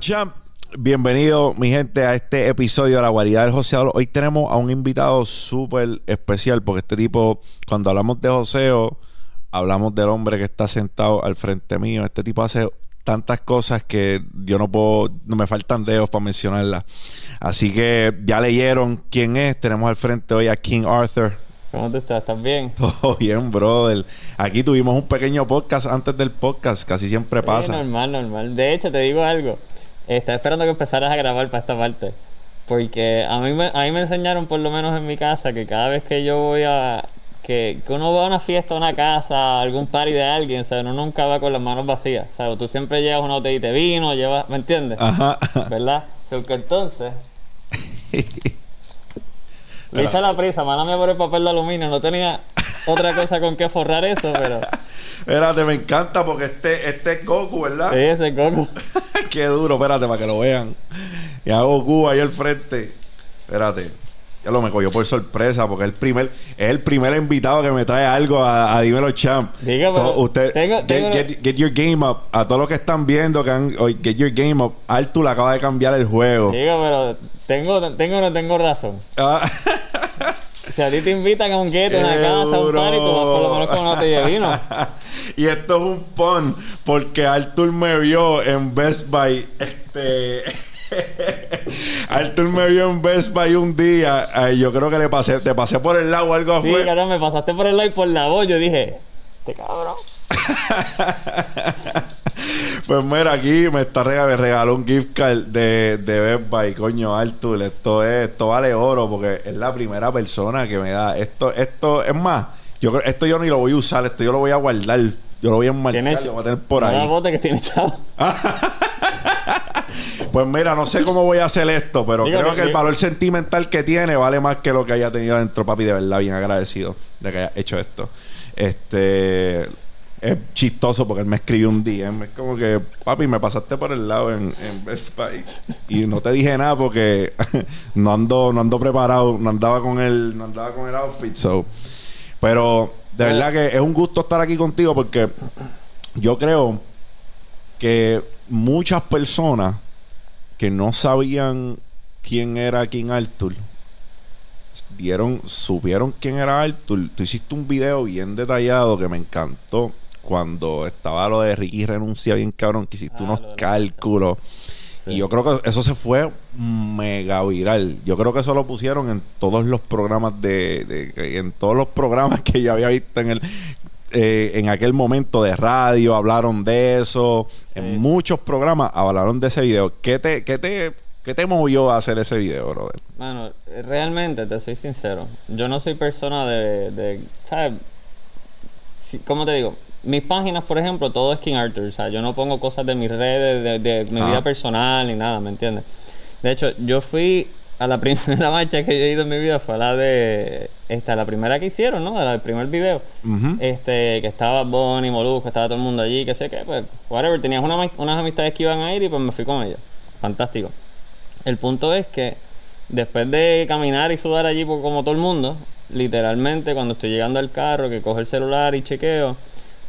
Champ. Bienvenido, mi gente, a este episodio de La Guarida del Joseo. Hoy tenemos a un invitado súper especial porque este tipo, cuando hablamos de joseo, hablamos del hombre que está sentado al frente mío. Este tipo hace tantas cosas que yo no puedo, no me faltan dedos para mencionarlas. Así que ya leyeron quién es. Tenemos al frente hoy a King Arthur. ¿Cómo te estás? ¿Estás bien? Todo bien, brother. Aquí tuvimos un pequeño podcast antes del podcast, casi siempre Sí, pasa. normal, normal. De hecho, te digo algo. Estaba esperando que empezaras a grabar para esta parte. Porque a mí, me, a mí me enseñaron, por lo menos en mi casa, que cada vez que yo voy a... Que, que uno va a una fiesta, a una casa, a algún party de alguien, o sea, uno nunca va con las manos vacías. O sea, tú siempre llevas una botellita de vino, llevas... ¿Me entiendes? Ajá. ¿Verdad? So que entonces... Le hice la prisa, mala mía por el papel de aluminio, no tenía otra cosa con que forrar eso, pero... Espérate, me encanta porque este, este es Goku, ¿verdad? Sí, ese coco. Qué duro, espérate, para que lo vean. Y a Goku ahí al frente. Espérate. Ya lo me cogió por sorpresa porque es el primer, es el primer invitado que me trae algo a, a Dímelo Champ. Diga, pero To- usted, tengo- get, tengo- get- get your game up. A todos los que están viendo, que han, get your game up. Artur acaba de cambiar el juego. Digo, pero tengo, tengo o no tengo razón. Ah, Si a ti te invitan a un gueto, a una Qué casa, a un party, tú vas por lo menos con una botella de vino. y esto es un pun porque Arthur me vio en Best Buy. Este. Arthur me vio en Best Buy un día. Ay, yo creo que le pasé, te pasé por el lado o algo Sí, fue. cabrón, me pasaste por el lado y por la voz. Yo dije, este cabrón. Pues mira, aquí me está rega- me regaló un gift card de, de Best Buy, coño, Arthur. Esto es, esto vale oro porque es la primera persona que me da. Esto, esto, es más, yo creo, esto yo ni lo voy a usar, esto yo lo voy a guardar. Yo lo voy a enmarcar, lo voy a tener por ahí. bote que tiene chavo. Pues mira, no sé cómo voy a hacer esto, pero Digo, creo que- que el valor sentimental que tiene vale más que lo que haya tenido dentro, papi. De verdad, bien agradecido de que haya hecho esto. Este es chistoso porque él me escribió un DM. Es como que, papi, me pasaste por el lado en, en Best Buy y no te dije nada porque no ando, no ando preparado, no andaba con el, no andaba con el outfit. Pero de verdad que es un gusto estar aquí contigo porque yo creo que muchas personas que no sabían quién era King Arthur dieron, supieron quién era Arthur. Tú hiciste un video bien detallado que me encantó cuando estaba lo de Ricky renuncia bien cabrón, que hiciste Ah, unos cálculos. Sí. Y yo creo que eso se fue mega viral. Yo creo que eso lo pusieron en todos los programas de, de- en todos los programas que yo había visto en el eh, en aquel momento de radio hablaron de eso. En muchos programas hablaron de ese video. ¿Qué te, qué te, qué te movió a hacer ese video, brother? Mano, realmente, te soy sincero. Yo no soy persona de. de ¿Sabes? ¿Cómo te digo? Mis páginas, por ejemplo, todo es King Arthur. O sea, yo no pongo cosas de mis redes, de, de mi Ah. vida personal ni nada, ¿me entiendes? De hecho, yo fui a la primera marcha que yo he ido en mi vida, fue a la de. Esta, la primera que hicieron, ¿no? La del primer video. Este, que estaba Bonnie, Molusco, estaba todo el mundo allí, que sé qué, pues, whatever. Tenías una unas amistades que iban a ir y pues me fui con ellos. Fantástico. El punto es que después de caminar y sudar allí como todo el mundo, literalmente cuando estoy llegando al carro, que cojo el celular y chequeo,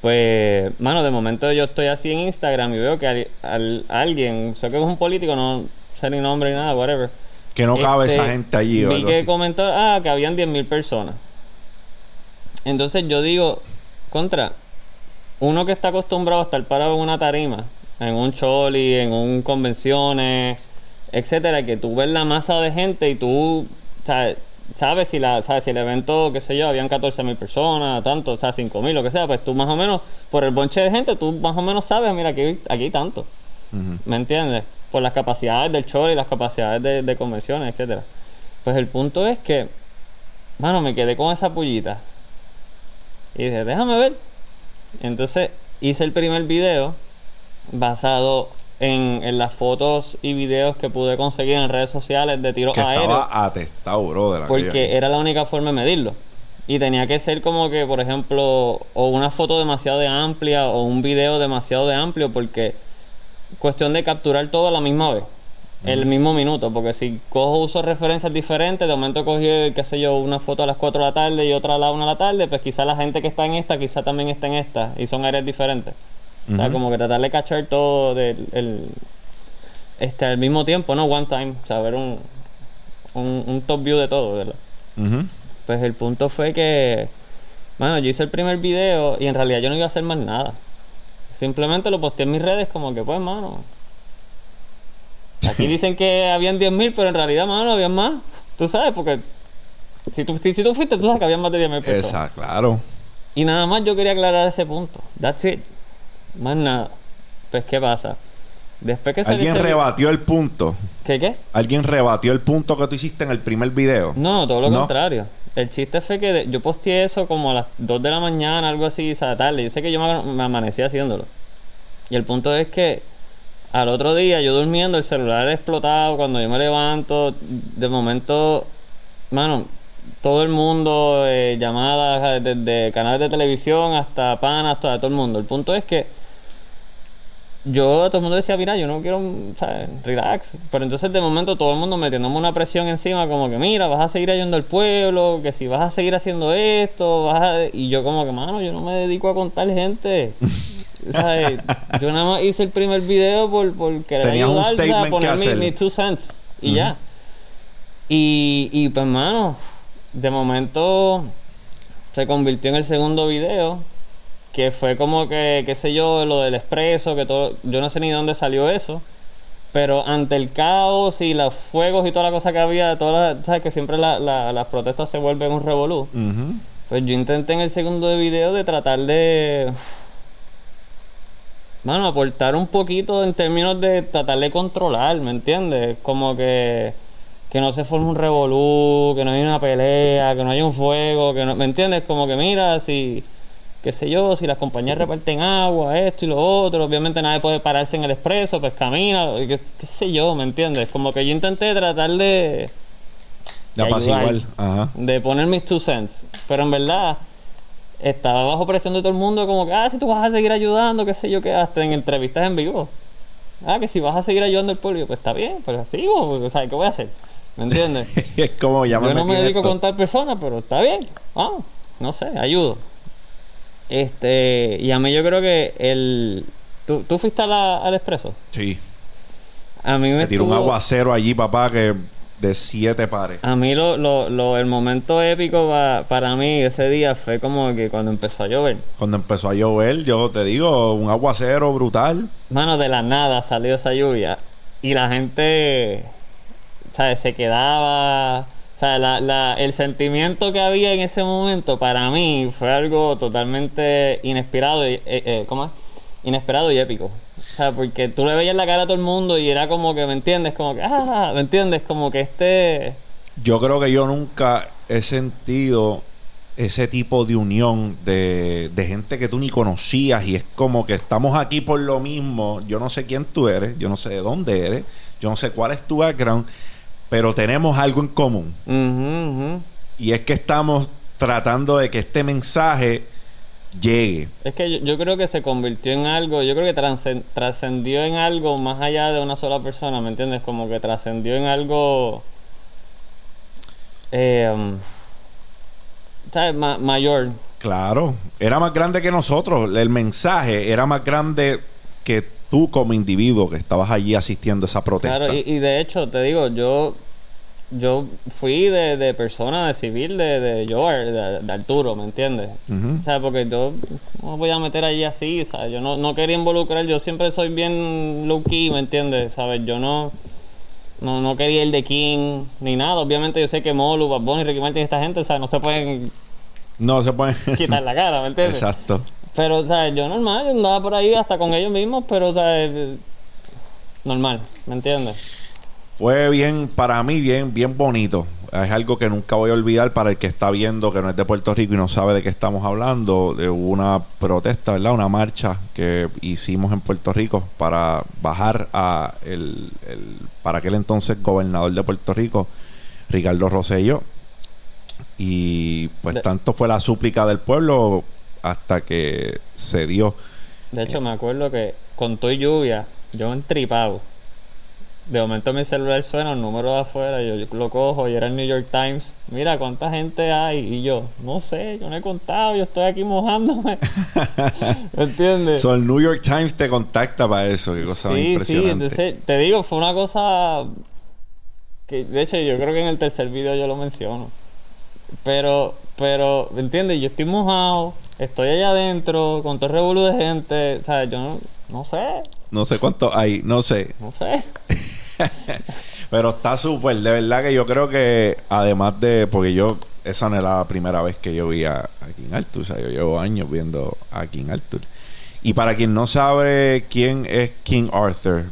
pues, mano, de momento yo estoy así en Instagram y veo que al- al- alguien, sé que es un político, no sé ni nombre ni nada, whatever. Que no cabe Este, esa gente allí o Vi que así. comentó, ah, que habían 10.000 personas. Entonces yo digo, contra, uno que está acostumbrado a estar parado en una tarima, en un choli, en un convenciones, etcétera, que tú ves la masa de gente y tú, sabes, sabes si la, sabes si el evento, qué sé yo, habían 14.000 personas, tanto, o sea, 5.000, lo que sea, pues tú más o menos, por el bonche de gente, tú más o menos sabes, mira, aquí, aquí hay tanto. ¿Me entiendes? Por las capacidades del show y las capacidades de, de convenciones, etcétera. Pues el punto es que, mano, me quedé con esa pullita. Y dije, déjame ver. Entonces hice el primer video basado en, en las fotos y videos que pude conseguir en redes sociales de tiros Que aéreos. estaba atestado, brother. aquello. Porque era la única forma de medirlo. Y tenía que ser como que, por ejemplo, o una foto demasiado de amplia o un video demasiado de amplio, porque cuestión de capturar todo a la misma vez, el mismo minuto. Porque si cojo uso referencias diferentes, de momento cogí, qué sé yo, una foto a las 4 de la tarde y otra a la 1 de la tarde, pues quizá la gente que está en esta, quizá también está en esta, y son áreas diferentes. O sea, como que tratar de cachar todo del, el, este, al mismo tiempo, ¿no? One time, o sea, ver un, un, un top view de todo, ¿verdad? Pues el punto fue que, bueno, yo hice el primer video y en realidad yo no iba a hacer más nada. Simplemente lo posteé en mis redes como que, pues, mano. Aquí dicen que habían 10.000, pero en realidad, mano, habían más. Tú sabes, porque si tú, si, si tú fuiste, tú sabes que habían más de 10.000 personas. Esa, claro. Y nada más yo quería aclarar ese punto. That's it. Más nada. Pues, ¿qué pasa? Después que Alguien rebatió el punto. ¿Qué qué? Alguien rebatió el punto que tú hiciste en el primer video. No, todo lo No. contrario. El chiste fue que de- yo posteé eso como a las 2 de la mañana, algo así, o sea, tarde. Yo sé que yo me, me amanecí haciéndolo. Y el punto es que al otro día, yo durmiendo, el celular explotado, cuando yo me levanto, de momento, mano, todo el mundo, eh, llamadas desde canales de televisión hasta panas, todo, todo el mundo. El punto es que yo, todo el mundo decía, mira, yo no quiero, ¿sabes? Relax. Pero entonces de momento todo el mundo metiéndome una presión encima, como que, mira, vas a seguir ayudando al pueblo, que si vas a seguir haciendo esto, vas a... Y yo como que, mano, yo no me dedico a contar gente. ¿Sabes? Yo nada más hice el primer video por, por querer Tenías un ayudar, sea, statement que poner hacer. mi two cents. Y ya. Y, y pues, mano, de momento se convirtió en el segundo video que fue como que, qué sé yo, lo del expreso, que todo, yo no sé ni dónde salió eso, pero ante el caos y los fuegos y toda la cosa que había, todas las- sabes que siempre la- la- las protestas se vuelven un revolú, Ujú. pues yo intenté en el segundo de video de tratar de, mano, aportar un poquito en términos de tratar de controlar, ¿me entiendes? Como que que no se forme un revolú, que no haya una pelea, que no haya un fuego, que no, ¿me entiendes? Como que mira, si qué sé yo, si las compañías reparten agua, esto y lo otro, obviamente nadie puede pararse en el expreso, pues camina, qué, qué sé yo, ¿me entiendes? Como que yo intenté tratar de De apaciguar. Ajá. de poner mis two cents, pero en verdad estaba bajo presión de todo el mundo como que, ah, si tú vas a seguir ayudando, qué sé yo, que hasta en entrevistas en vivo. Ah, que si vas a seguir ayudando al pueblo, pues está bien, pues sigo, o sea, ¿qué voy a hacer? ¿Me entiendes? es como ya me Yo no me dedico a esto. contar personas, pero está bien. Vamos, no sé, ayudo. Este, y a mí yo creo que el. ¿Tú, tú fuiste a la- al expreso? Sí. A mí me, Me tiró un estuvo- aguacero allí, papá, que de siete pares. A mí lo, lo, lo- el momento épico pa- para mí ese día fue como que cuando empezó a llover. Cuando empezó a llover, yo te digo, un aguacero brutal. Mano, de la nada salió esa lluvia. Y la gente, ¿sabes? Se quedaba. O sea, la, la- el sentimiento que había en ese momento para mí fue algo totalmente inesperado y, eh, eh, ¿cómo es? Inesperado y épico. O sea, porque tú le veías la cara a todo el mundo y era como que, ¿me entiendes? Como que, ah, ¿me entiendes? Como que este... Yo creo que yo nunca he sentido ese tipo de unión de, de gente que tú ni conocías y es como que estamos aquí por lo mismo. Yo no sé quién tú eres, yo no sé de dónde eres, yo no sé cuál es tu background, pero tenemos algo en común. Y es que estamos tratando de que este mensaje llegue. Es que yo, yo creo que se convirtió en algo, yo creo que trascen- trascendió en algo más allá de una sola persona, ¿me entiendes? Como que trascendió en algo eh, um, ¿sabes? Ma- mayor. Claro, era más grande que nosotros. El mensaje era más grande que tú como individuo que estabas allí asistiendo a esa protesta. Claro, y, y de hecho, te digo, yo yo fui de, de persona, de civil, de, de yo, de, de Arturo, ¿me entiendes? O sea, porque yo no voy a meter allí así, ¿sabes? Yo no, no quería involucrar, yo siempre soy bien low key, ¿me entiendes? ¿Sabes? Yo no, no, no quería ir de King ni nada. Obviamente yo sé que Molu, Bad Bunny, Ricky Martin y esta gente, ¿sabes? No se pueden No se puede. quitar la cara, ¿me entiendes? Exacto. Pero, ¿sabes? Yo normal, yo andaba por ahí hasta con ellos mismos, pero, ¿sabes? Normal, ¿me entiendes? Fue bien, para mí, bien, bien bonito. Es algo que nunca voy a olvidar para el que está viendo que no es de Puerto Rico y no sabe de qué estamos hablando. De una protesta, ¿verdad? Una marcha que hicimos en Puerto Rico para bajar a el, el para aquel entonces gobernador de Puerto Rico, Ricardo Rosselló. Y pues De- tanto fue la súplica del pueblo hasta que se dio. De hecho, me acuerdo que con todo y lluvia, yo entripado. De momento mi celular suena, un número de afuera, yo, yo lo cojo y era el New York Times. Mira cuánta gente hay. Y yo, no sé, yo no he contado, yo estoy aquí mojándome. ¿Entiendes? So, el New York Times te contacta para eso, qué cosa Sí, sí, impresionante. entonces te digo, fue una cosa que de hecho yo creo que en el tercer video yo lo menciono. Pero, pero, ¿me entiendes? Yo estoy mojado, estoy allá adentro, con todo el revolú de gente, o sea, yo no, no sé, No sé cuánto hay, no sé. no sé. Pero está súper, de verdad que yo creo que además de, porque yo, esa no era la primera vez que yo vi a, a King Arthur, o sea, yo llevo años viendo a King Arthur. Y para quien no sabe quién es King Arthur,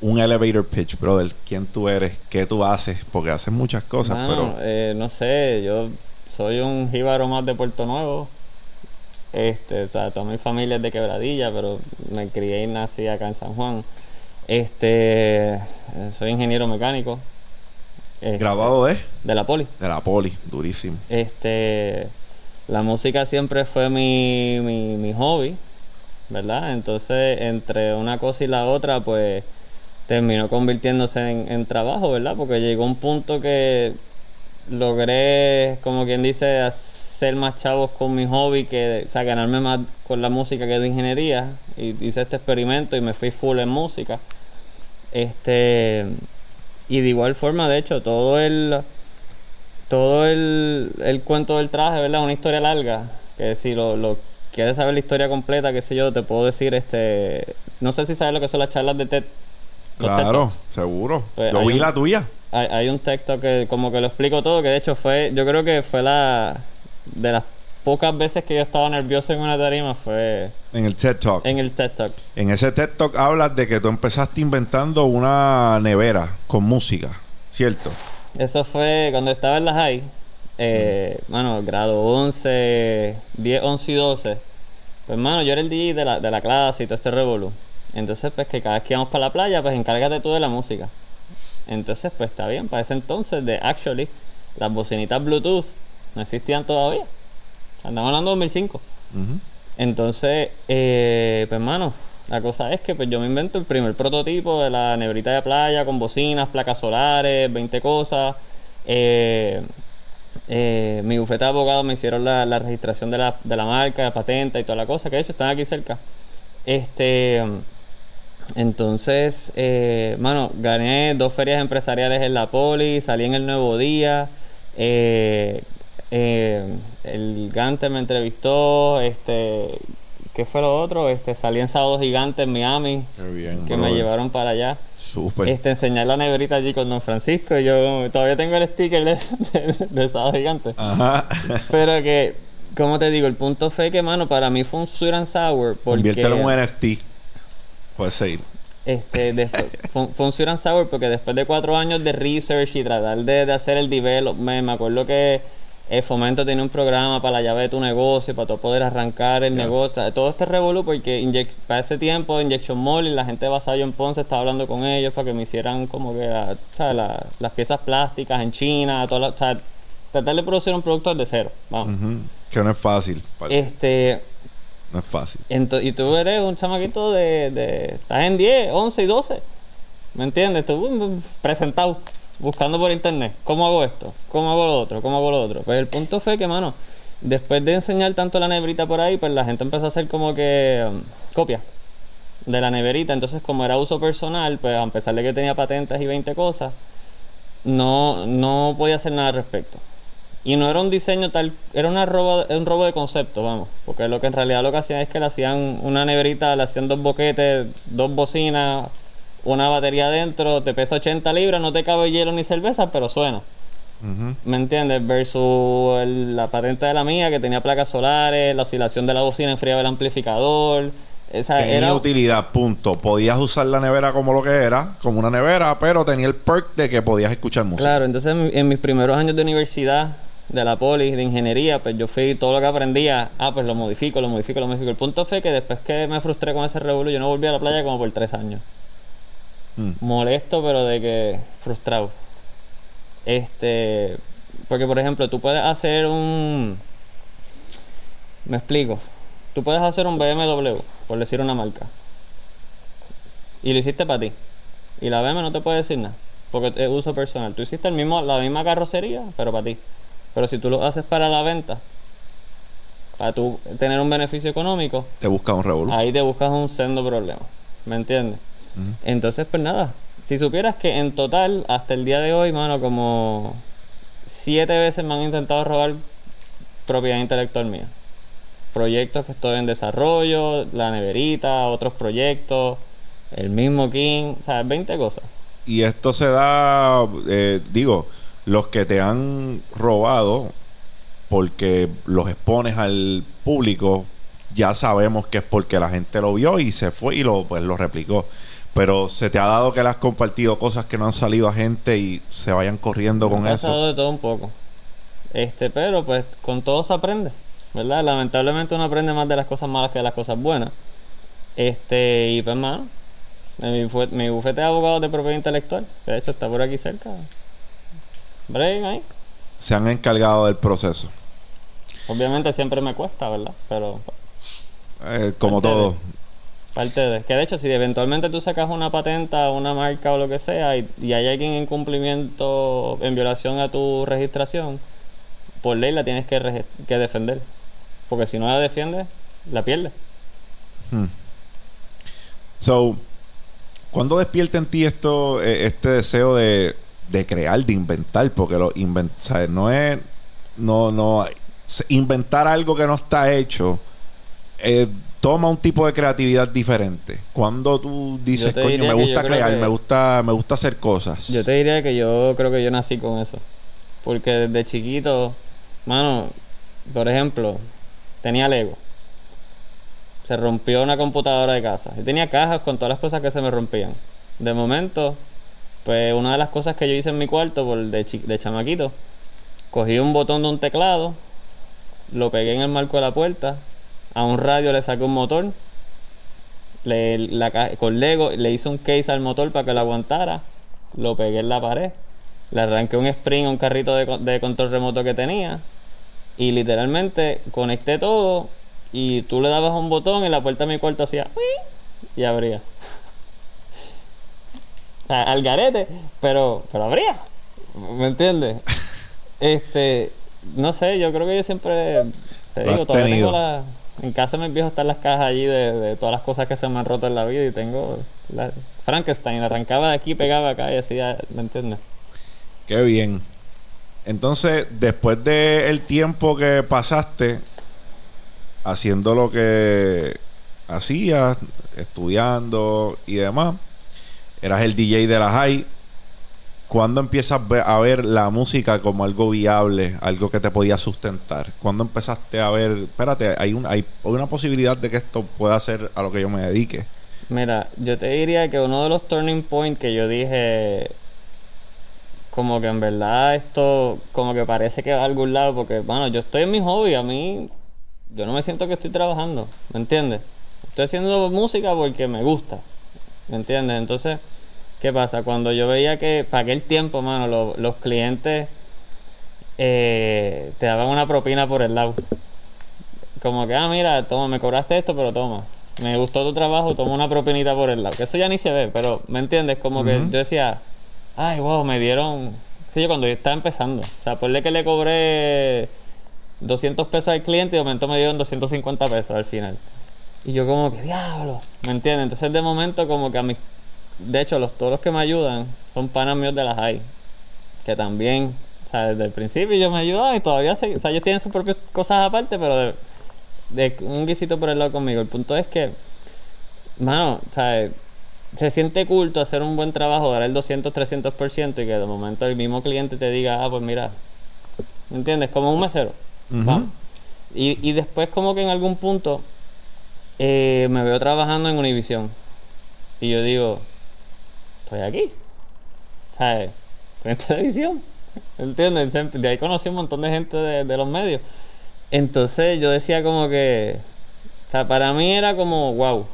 un elevator pitch, brother, quién tú eres, qué tú haces, porque haces muchas cosas, pero eh, no sé, yo soy un jíbaro más de Puerto Nuevo. Este, o sea, toda mi familia es de Quebradilla, pero me crié y nací acá en San Juan. Este, eh, soy ingeniero mecánico. Este, grabado de, de la poli. de la poli, durísimo. Este, la música siempre fue mi, mi, mi hobby, ¿verdad? Entonces, entre una cosa y la otra, pues terminó convirtiéndose en, en trabajo, ¿verdad? Porque llegó un punto que logré, como quien dice, hacer más chavos con mi hobby, que, o sea, ganarme más con la música que de ingeniería. Y hice este experimento y me fui full en música. Este, y de igual forma, de hecho, todo el todo el, el cuento del traje, ¿verdad? Una historia larga. Que si lo, lo quieres saber la historia completa, qué sé yo, te puedo decir, este, no sé si sabes lo que son las charlas de TED. Claro, seguro. Pues yo vi un- la tuya. Hay, hay un texto que como que lo explico todo, que de hecho fue, yo creo que fue la de las pocas veces que yo estaba nervioso en una tarima fue En el TED Talk. en el TED Talk. En ese TED Talk hablas de que tú empezaste inventando una nevera con música, ¿cierto? Eso fue cuando estaba en la high, eh, mano, grado 11, 10, 11 y 12. Pues, mano, yo era el DJ de la, de la clase y todo este revolú. Entonces, pues, que cada vez que íbamos para la playa, pues, encárgate tú de la música. Entonces, pues, está bien. Para ese entonces, de actually, las bocinitas Bluetooth no existían todavía. Andamos hablando de 2005. Ujú. Entonces, eh, pues hermano, la cosa es que pues yo me invento el primer prototipo de la neverita de playa con bocinas, placas solares, 20 cosas. Eh, eh, mi bufete de abogados me hicieron la, la registración de la, de la marca, la patente y toda la cosa, que de hecho están aquí cerca. Este, entonces, eh, mano, gané dos ferias empresariales en la Poli, salí en el Nuevo Día. eh, eh, el Gante me entrevistó, este, ¿qué fue lo otro? Este, salí en Sábado Gigante en Miami, bien. que me llevaron para allá. Súper. Este, enseñar la neverita allí con Don Francisco. y Yo todavía tengo el sticker de, de, de Sábado Gigante. Ajá. Pero que, como te digo, el punto fue que, mano, para mí fue un sweet and sour. Porque, Conviértelo en un NFT. Puedes seguir. este, después, fue, fue un sweet and sour porque después de cuatro años de research y tratar de, de hacer el development, me acuerdo que el Fomento tenía un programa para la llave de tu negocio, para tú poder arrancar el Ya. negocio. Todo este revolú porque para ese tiempo Injection Molding, la gente de Vasallo en Ponce estaba hablando con ellos para que me hicieran como que la- la- las piezas plásticas en China, todas las- o sea, tratar de producir un producto desde cero. Vamos. Que no es fácil. Este, No fácil. Ento- y tú eres un chamaquito de, Estás en 10, 11 y 12. ¿Me entiendes? Tú mm, presentado, buscando por internet. ¿Cómo hago esto? ¿Cómo hago lo otro? ¿Cómo hago lo otro? Pues el punto fue que, mano, después de enseñar tanto la neverita por ahí, pues la gente empezó a hacer como que um, copia de la neverita. Entonces, como era uso personal, pues a pesar de que tenía patentes y 20 cosas, no, no podía hacer nada al respecto. Y no era un diseño tal, era una robo, un robo de concepto, vamos. Porque lo que en realidad lo que hacían es que le hacían una neverita, le hacían dos boquetes, dos bocinas, una batería adentro, te pesa 80 libras, no te cabe hielo ni cerveza, pero suena. ¿Me entiendes? Versus el- la patente de la mía que tenía placas solares, la oscilación de la bocina enfriaba el amplificador. Esa Tenía era utilidad, punto. Podías usar la nevera como lo que era, como una nevera, pero tenía el perk de que podías escuchar música. Claro, entonces en, en mis primeros años de universidad, de la poli, de ingeniería, pues yo fui todo lo que aprendía, ah, pues lo modifico, lo modifico, lo modifico. El punto fue que después que me frustré con ese revuelo, yo no volví a la playa como por tres años. Mm. Molesto, pero de que frustrado. Este, porque por ejemplo, tú puedes hacer un, me explico, tú puedes hacer un BMW, por decir una marca, y lo hiciste para ti. Y la BM no te puede decir nada, porque es uso personal. Tú hiciste el mismo, la misma carrocería, pero para ti. Pero si tú lo haces para la venta, para tú tener un beneficio económico, Te busca un revolú. ahí te buscas un sendo problema. ¿Me entiendes? Entonces, pues nada. Si supieras que en total, hasta el día de hoy, mano, como siete veces me han intentado robar propiedad intelectual mía. Proyectos que estoy en desarrollo, la neverita, otros proyectos, el mismo King, o sea, 20 cosas. Y esto se da, eh, digo, los que te han robado porque los expones al público, ya sabemos que es porque la gente lo vio y se fue y lo, pues, lo replicó. Pero se te ha dado que le has compartido cosas que no han salido a gente y se vayan corriendo con Me ha eso. pasado de todo un poco. Este, pero pues con todo se aprende, ¿verdad? Lamentablemente uno aprende más de las cosas malas que de las cosas buenas. Este, y pues mano, mi, bufete, mi bufete de abogados de propiedad intelectual, de hecho está por aquí cerca. Break ahí. Se han encargado del proceso. Obviamente siempre me cuesta, ¿verdad? Pero Eh, como Parte de- todo. parte de. Que de hecho, si eventualmente tú sacas una patenta, una marca o lo que sea, y, y hay alguien en cumplimiento, en violación a tu registración, por ley la tienes que defender. Porque si no la defiendes, la pierdes. Hmm. So, ¿cuándo despierta en ti esto, eh, este deseo de, de crear, de inventar? Porque lo invent, ¿sabes? no es, no, no, inventar algo que no está hecho eh, toma un tipo de creatividad diferente. Cuando tú dices, coño, me gusta crear, que- me gusta, me gusta hacer cosas. Yo te diría que yo creo que yo nací con eso. Porque desde chiquito, mano, por ejemplo, tenía Lego. Se rompió una computadora de casa. Yo tenía cajas con todas las cosas que se me rompían. De momento, pues una de las cosas que yo hice en mi cuarto por de, de chamaquito, cogí un botón de un teclado, lo pegué en el marco de la puerta, a un radio le saqué un motor, le, con Lego le hice un case al motor para que lo aguantara, lo pegué en la pared, le arranqué un spring a un carrito de, de control remoto que tenía y literalmente conecté todo y tú le dabas un botón y la puerta de mi cuarto hacía y abría. Al garete, pero, pero abría. ¿Me entiendes? Este, no sé, yo creo que yo siempre te Lo digo, todavía tengo la, en casa de mis viejos están las cajas allí de, de todas las cosas que se me han roto en la vida y tengo la, Frankenstein, arrancaba de aquí, pegaba acá y hacía, ¿me entiendes? Qué bien. Entonces, después del tiempo que pasaste haciendo lo que hacías, estudiando y demás, eras el DJ de la high. ¿Cuándo empiezas a ver la música como algo viable, algo que te podía sustentar? ¿Cuándo empezaste a ver, espérate, hay, un, hay una posibilidad de que esto pueda ser a lo que yo me dedique? Mira, yo te diría que uno de los turning points que yo dije, como que en verdad esto, como que parece que va a algún lado, porque, bueno, yo estoy en mi hobby, a mí, yo no me siento que estoy trabajando, ¿me entiendes? Estoy haciendo música porque me gusta, ¿me entiendes? Entonces, ¿qué pasa? Cuando yo veía que para aquel tiempo, mano, lo- los clientes eh, te daban una propina por el lado. Como que, ah, mira, toma, me cobraste esto, pero toma. Me gustó tu trabajo, toma una propinita por el lado. Que eso ya ni se ve, pero ¿me entiendes? Como que yo decía, ay, wow, me dieron. Sí, yo cuando yo estaba empezando. O sea, ponle que le cobré 200 pesos al cliente y de momento me dieron 250 pesos al final. Y yo, como que, diablo, ¿me entiendes? Entonces, de momento, como que a mí. De hecho, los, todos los que me ayudan son panas míos de las high. Que también, o sea, desde el principio ellos me ayudaban y todavía se, O sea, ellos tienen sus propias cosas aparte, pero de, de un guisito por el lado conmigo. El punto es que, mano, o sea, se siente culto hacer un buen trabajo, dar el 200, 300% y que de momento el mismo cliente te diga, ah, pues mira, ¿me entiendes? Como un mesero. Y, y después como que en algún punto eh, me veo trabajando en Univision. Y yo digo, estoy aquí. ¿Sabes? En televisión. ¿Entiendes? Siempre- De ahí conocí un montón de gente de, de los medios. Entonces yo decía como que... O sea, para mí era como, wow,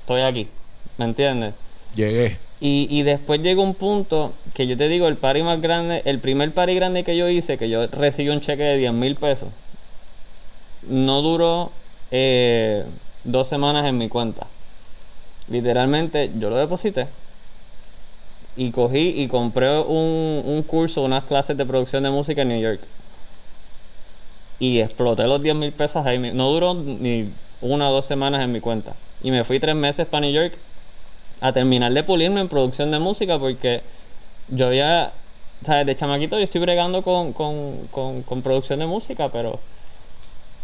estoy aquí. ¿Me entiendes? Llegué. Y, y después llegó un punto que yo te digo, el party más grande, el primer party grande que yo hice, que yo recibí un cheque de 10 mil pesos, no duró eh, dos semanas en mi cuenta. Literalmente yo lo deposité y cogí y compré un, un curso, unas clases de producción de música en New York. Y exploté los 10 mil pesos ahí. No duró ni una o dos semanas en mi cuenta. Y me fui tres meses para New York a terminar de pulirme en producción de música porque yo había, ¿sabes? De chamaquito yo estoy bregando con, con, con, producción de música, pero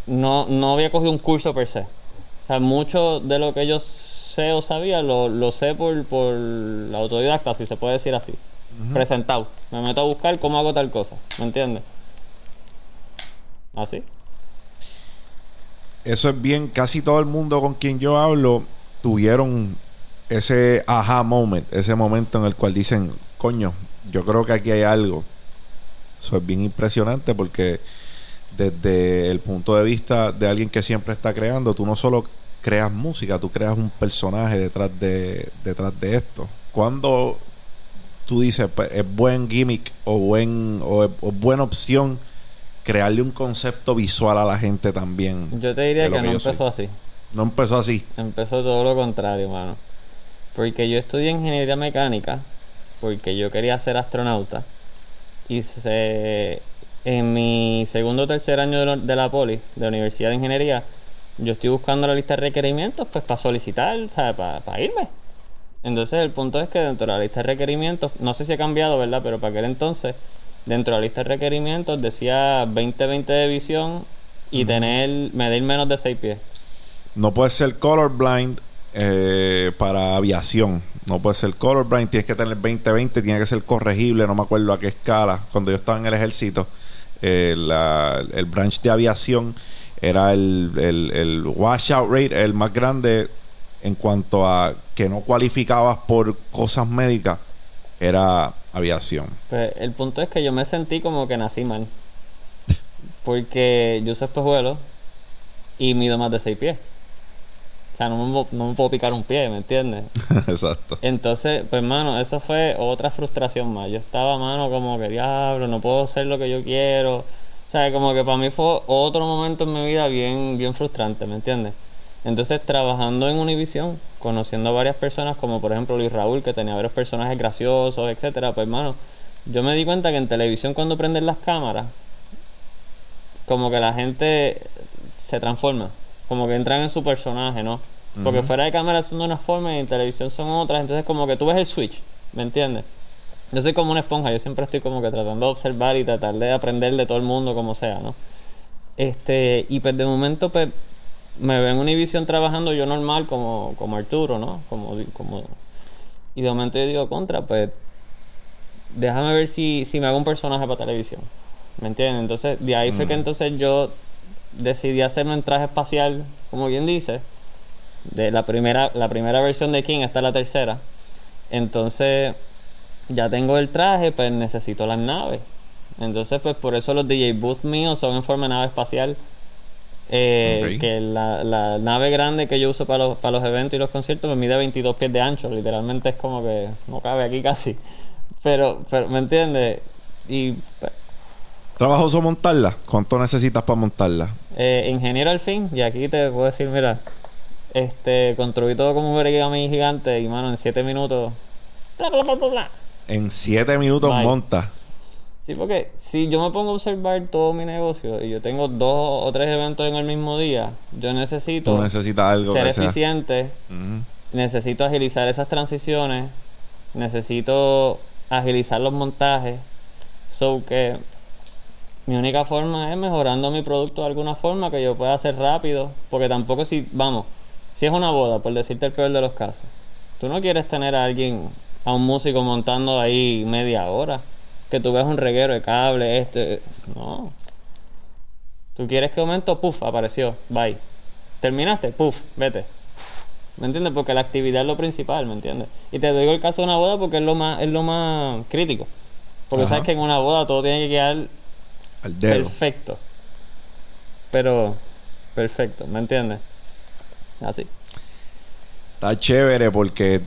no, no había cogido un curso per se. O sea, mucho de lo que yo sé o sabía lo, lo sé por, por autodidacta, si se puede decir así. Presentado. Me meto a buscar cómo hago tal cosa. ¿Me entiendes? Así. Eso es bien. Casi todo el mundo con quien yo hablo tuvieron ese aha moment, ese momento en el cual dicen, coño, yo creo que aquí hay algo. Eso es bien impresionante porque desde el punto de vista de alguien que siempre está creando, tú no solo creas música, tú creas un personaje detrás de, detrás de esto. Cuando tú dices, pues, es buen gimmick o, buen, o, es- o buena opción crearle un concepto visual a la gente también. Yo te diría que no soy. empezó así. No empezó así. Empezó todo lo contrario, mano. Porque yo estudié ingeniería mecánica porque yo quería ser astronauta. Y se, en mi segundo o tercer año de, la- de la poli, de la Universidad de Ingeniería, yo estoy buscando la lista de requerimientos pues para solicitar, ¿sabes? Para irme. Entonces el punto es que dentro de la lista de requerimientos, no sé si ha cambiado, ¿verdad? Pero para aquel entonces, dentro de la lista de requerimientos decía 20-20 de visión y tener, medir menos de 6 pies. No puede ser colorblind eh, para aviación. No puede ser colorblind. Tienes que tener 20-20. Tiene que ser corregible. No me acuerdo a qué escala. Cuando yo estaba en el ejército, eh, la- el branch de aviación era el, el, el washout rate, el más grande en cuanto a que no cualificabas por cosas médicas. Era aviación. Pues el punto es que yo me sentí como que nací mal. Porque yo soy espejuelo y mido más de 6 pies. O sea, no me, no me puedo picar un pie, ¿me entiendes? Exacto. Entonces, pues mano, eso fue otra frustración más. Yo estaba, mano, como que diablo, no puedo hacer lo que yo quiero. O sea, como que para mí fue otro momento en mi vida bien, bien frustrante, ¿me entiendes? Entonces, trabajando en Univision, conociendo a varias personas, como por ejemplo Luis Raúl, que tenía varios personajes graciosos, etcétera, pues hermano, yo me di cuenta que en televisión cuando prenden las cámaras, como que la gente se transforma, como que entran en su personaje, ¿no? Porque fuera de cámara son de una forma y en televisión son otras, entonces como que tú ves el switch, ¿me entiendes? Yo soy como una esponja, yo siempre estoy como que tratando de observar y tratar de aprender de todo el mundo como sea, ¿no? Este, y pues de momento pues me ven en Univision trabajando yo normal como, como Arturo, ¿no? Como, como y de momento yo digo, contra, pues déjame ver si, si me hago un personaje para televisión. ¿Me entiendes? Entonces, de ahí fue que Mm. entonces yo decidí hacerme un traje espacial, como bien dice. De la primera, la primera versión de King, es la tercera. Entonces, ya tengo el traje, pues necesito las naves. Entonces, pues por eso los DJ booth míos son en forma de nave espacial. Eh. Que la, la nave grande que yo uso para los, para los eventos y los conciertos me mide 22 pies de ancho. Literalmente es como que no cabe aquí casi. Pero, pero ¿me entiendes? Y pues, ¿Trabajoso montarla? ¿Cuánto necesitas para montarla? eh, ingeniero al fin, y aquí te puedo decir, mira, este, construí todo como un origami gigante y mano, en 7 minutos. bla, bla, bla, bla, bla. En 7 minutos Bye. monta. Sí, porque si yo me pongo a observar todo mi negocio y yo tengo dos o tres eventos en el mismo día, yo necesito Tú necesitas algo ser que sea. eficiente, necesito agilizar esas transiciones, necesito agilizar los montajes, so que mi única forma es mejorando mi producto de alguna forma que yo pueda hacer rápido, porque tampoco si, vamos, si es una boda, por decirte el peor de los casos, tú no quieres tener a alguien, a un músico montando ahí media hora, que tú veas un reguero de cable, este, no. Tú quieres que momento, puff, apareció, bye. Terminaste, puff, vete. ¿Me entiendes? Porque la actividad es lo principal, ¿me entiendes? Y te digo el caso de una boda porque es lo más, es lo más crítico. Porque Ajá. sabes que en una boda todo tiene que quedar Al dedo. perfecto. Pero, perfecto, ¿me entiendes? Así. Está chévere porque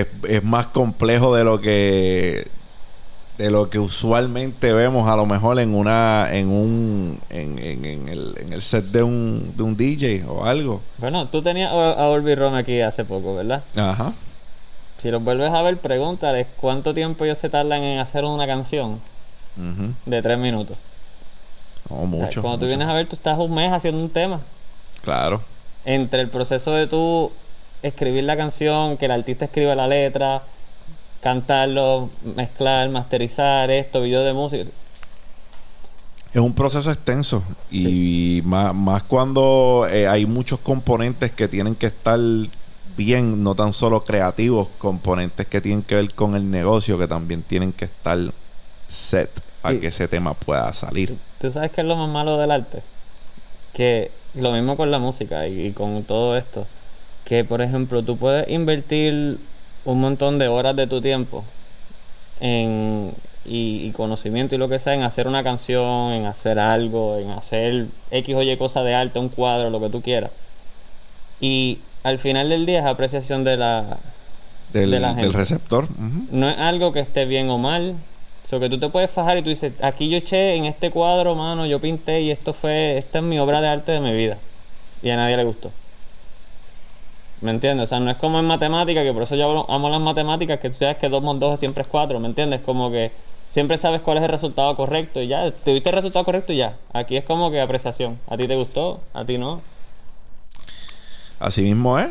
es, es más complejo de lo que de lo que usualmente vemos a lo mejor en una en un en, en- en el, en el set de un, de un DJ o algo. Bueno, tú tenías a Orby Ron aquí hace poco, ¿verdad? Ajá. Si los vuelves a ver, pregúntales cuánto tiempo ellos se tardan en hacer una canción Ujú. de tres minutos. No, O sea, mucho. cuando tú vienes a ver, tú estás un mes haciendo un tema. Claro. Entre el proceso de tú escribir la canción, que el artista escriba la letra, cantarlo, mezclar, masterizar esto, video de música. Es un proceso extenso y más, más cuando eh, hay muchos componentes que tienen que estar bien, no tan solo creativos, componentes que tienen que ver con el negocio, que también tienen que estar set para Sí. que ese tema pueda salir. ¿Tú sabes qué es lo más malo del arte? Que lo mismo con la música y, y con todo esto. Que, por ejemplo, tú puedes invertir un montón de horas de tu tiempo en, y, y conocimiento y lo que sea en hacer una canción, en hacer algo, en hacer X o Y cosa de arte, un cuadro, lo que tú quieras. Y al final del día es apreciación de la, Del, de la del receptor. no es algo que esté bien o mal. O que tú te puedes fajar y tú dices, aquí yo eché en este cuadro, mano, yo pinté y esto fue, esta es mi obra de arte de mi vida. Y a nadie le gustó. ¿Me entiendes? O sea, no es como en matemáticas, que por eso yo amo- las matemáticas, que tú sabes que 2 más 2 siempre es 4, ¿me entiendes? Como que siempre sabes cuál es el resultado correcto y ya, te viste el resultado correcto y ya. Aquí es como que apreciación. A ti te gustó, a ti no. Así mismo es.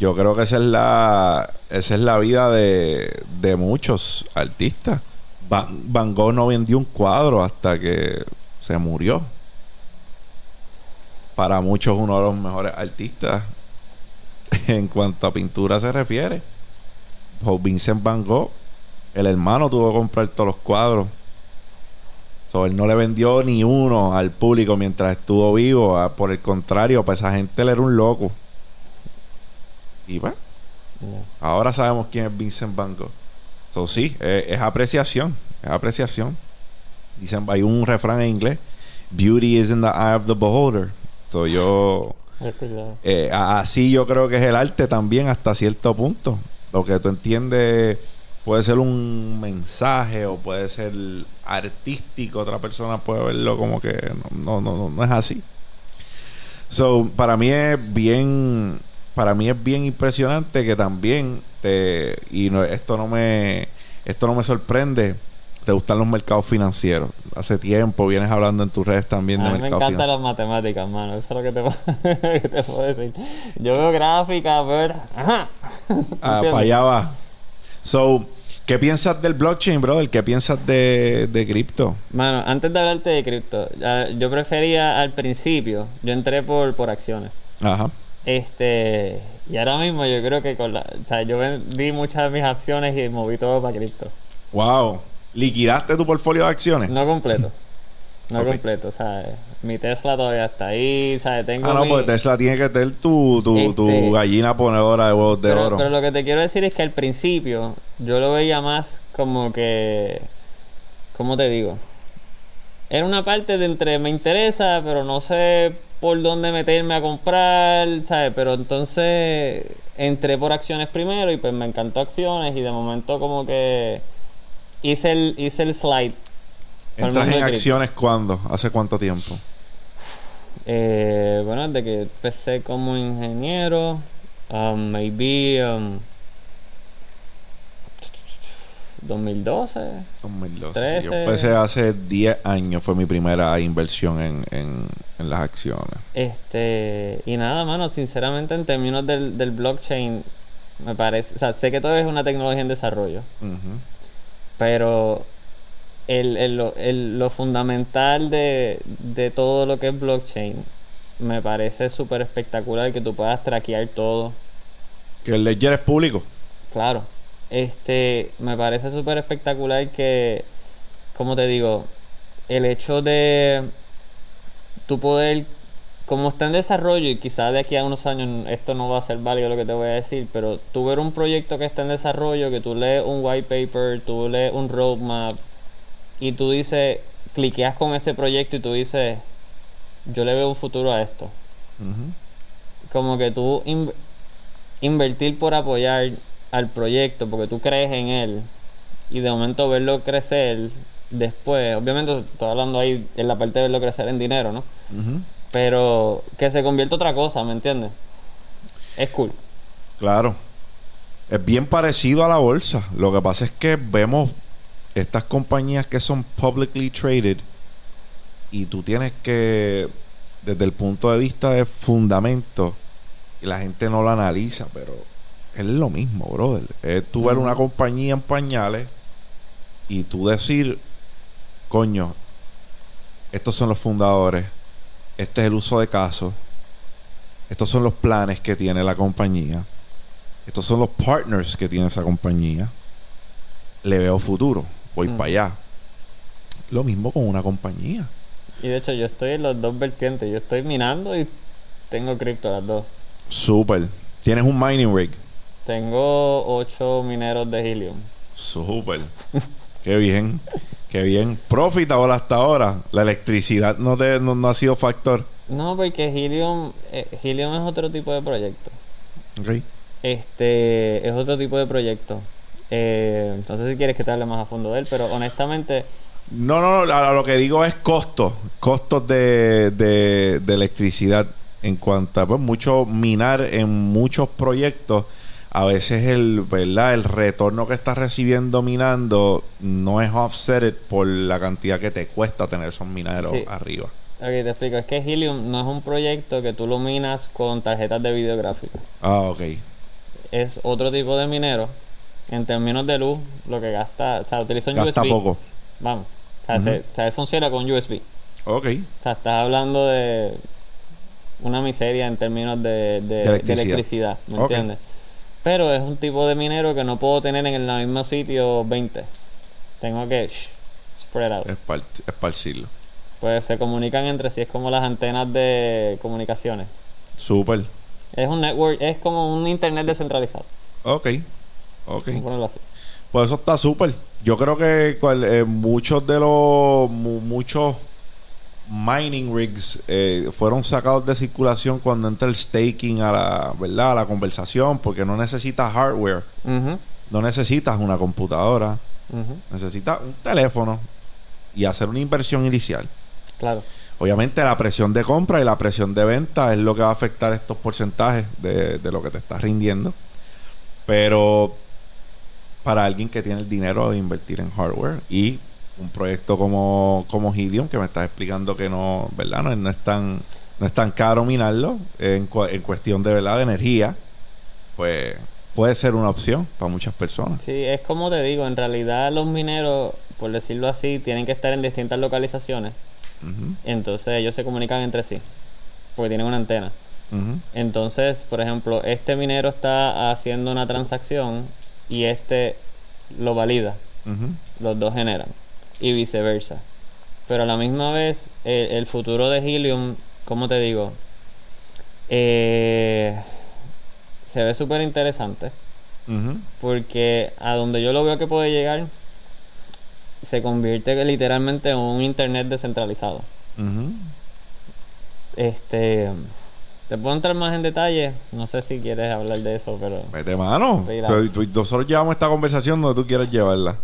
Yo creo que esa es la, esa es la vida de, de muchos artistas. Van Gogh no vendió un cuadro hasta que se murió. Para muchos uno de los mejores artistas en cuanto a pintura se refiere. Vincent Van Gogh, el hermano tuvo que comprar todos los cuadros. So, él no le vendió ni uno al público mientras estuvo vivo. Ah, Por el contrario, para esa gente él era un loco. Y bueno, Ya. ahora sabemos quién es Vincent Van Gogh. So, sí, eh, es apreciación. Es apreciación. Dicen, hay un refrán en inglés. Beauty is in the eye of the beholder. So, yo... Eh, así yo creo que es el arte también hasta cierto punto. Lo que tú entiendes puede ser un mensaje o puede ser artístico. Otra persona puede verlo como que no, no, no, no es así. So, para mí es bien, para mí es bien impresionante que también te, y esto no me, esto no me sorprende. Te gustan los mercados financieros. Hace tiempo vienes hablando en tus redes también de A mí me mercados encantan financieros. las matemáticas, mano. Eso es lo que te, puedo- que te puedo decir. Yo veo gráficas, ver. Ajá. Ah, para allá va. So, ¿qué piensas del blockchain, brother? ¿Qué piensas de, de cripto? Mano, antes de hablarte de cripto, yo prefería al principio, yo entré por, por acciones. Ajá. Este, y ahora mismo yo creo que con la, o sea, yo vendí muchas de mis acciones y moví todo para cripto. Wow. ¿Liquidaste tu portfolio de acciones? No completo. No Ok. completo, ¿sabes? Mi Tesla todavía está ahí, ¿sabes? Tengo ah, no, mi- porque Tesla tiene que tener tu, tu, tu Este- gallina ponedora de huevos de pero, oro. pero lo que te quiero decir es que al principio yo lo veía más como que. ¿Cómo te digo? Era una parte de entre me interesa, pero no sé por dónde meterme a comprar, ¿sabes? Pero entonces entré por acciones primero y pues me encantó acciones y de momento como que hice el, hice el slide. ¿Entras en acciones cuándo? ¿Hace cuánto tiempo? Eh, bueno, desde que empecé como ingeniero, um, maybe um, 2012. 2012. sí. Yo 13. empecé hace 10 años. Fue mi primera inversión en, en, en las acciones. Este, y nada, mano, sinceramente en términos del, del blockchain, me parece, o sea, sé que todo es una tecnología en desarrollo, Ujú. Pero el, el- lo, el- lo fundamental de, de todo lo que es blockchain me parece súper espectacular que tú puedas traquear todo. Que el ledger es público. Claro. Este, me parece súper espectacular que, como te digo, el hecho de tu poder, como está en desarrollo y quizás de aquí a unos años esto no va a ser válido lo que te voy a decir, pero tú ver un proyecto que está en desarrollo, que tú lees un white paper, tú lees un roadmap y tú dices, cliqueas con ese proyecto y tú dices, yo le veo un futuro a esto. Como que tú in- invertir por apoyar al proyecto porque tú crees en él y de momento verlo crecer después, obviamente estoy hablando ahí en la parte de verlo crecer en dinero, ¿no? Pero que se convierta otra cosa, ¿me entiendes? Es cool. Claro. Es bien parecido a la bolsa. Lo que pasa es que vemos estas compañías que son publicly traded y tú tienes que, desde el punto de vista de fundamento, y la gente no lo analiza, pero es lo mismo, brother. Es tú ver una compañía en pañales y tú decir, coño, estos son los fundadores, este es el uso de casos, estos son los planes que tiene la compañía, estos son los partners que tiene esa compañía. Le veo futuro, voy Mm. para allá. Lo mismo con una compañía. Y de hecho yo estoy en los dos vertientes. Yo estoy minando y tengo cripto las dos. Súper. Tienes un mining rig. Tengo ocho mineros de Helium. Súper. Qué bien. Qué bien. Profitable hasta ahora. La electricidad no, te, no, no ha sido factor. No, porque Helium, eh, Helium es otro tipo de proyecto. Ok. Este es otro tipo de proyecto. Eh, entonces si quieres que te hable más a fondo de él, pero honestamente, No, no, no. a Lo que digo es costos. Costos de, de, de electricidad. En cuanto a pues, mucho minar en muchos proyectos. A veces el, ¿verdad? el retorno que estás recibiendo minando no es offset por la cantidad que te cuesta tener esos mineros Sí. arriba. ok, te explico, es que Helium no es un proyecto que tú lo minas con tarjetas de video gráfico. Ah, ok. Es otro tipo de minero. En términos de luz, lo que gasta, o sea, utiliza un Gasta USB. poco. Vamos. O sea, Ujú. se- o sea, él funciona con USB. Ok. O sea, estás hablando de una miseria en términos de, de- De de electricidad. ¿me entiendes? Pero es un tipo de minero que no puedo tener en el mismo sitio 20. Tengo que shh, spread out. Espar- esparcirlo. Pues se comunican entre sí, es como las antenas de comunicaciones. Súper. Es un network, es como un internet descentralizado. Ok. Ok. Vamos a ponerlo así. Pues eso está súper. Yo creo que cual- eh, muchos de los mu- muchos mining rigs eh, fueron sacados de circulación cuando entra el staking a la, ¿verdad? a la conversación porque no necesitas hardware, no necesitas una computadora, necesitas un teléfono y hacer una inversión inicial. Claro. Obviamente la presión de compra y la presión de venta es lo que va a afectar estos porcentajes de, de lo que te está rindiendo. Pero para alguien que tiene el dinero de invertir en hardware y un proyecto como, como Helium, que me estás explicando que no, ¿verdad? No, es- no es tan no es tan caro minarlo en, cu- en cuestión de verdad de energía, pues puede ser una opción para muchas personas. Sí, es como te digo, en realidad los mineros, por decirlo así, tienen que estar en distintas localizaciones. Entonces ellos se comunican entre sí, porque tienen una antena. Entonces, por ejemplo, este minero está haciendo una transacción y este lo valida. Los dos generan. Y viceversa. Pero a la misma vez, eh, el futuro de Helium, ¿cómo te digo? Eh, se ve súper interesante. Porque a donde yo lo veo que puede llegar, se convierte literalmente en un internet descentralizado. Este. Te puedo entrar más en detalle. No sé si quieres hablar de eso, pero. Mete mano. Mira. Tú- tú- nosotros llevamos esta conversación donde tú quieras llevarla.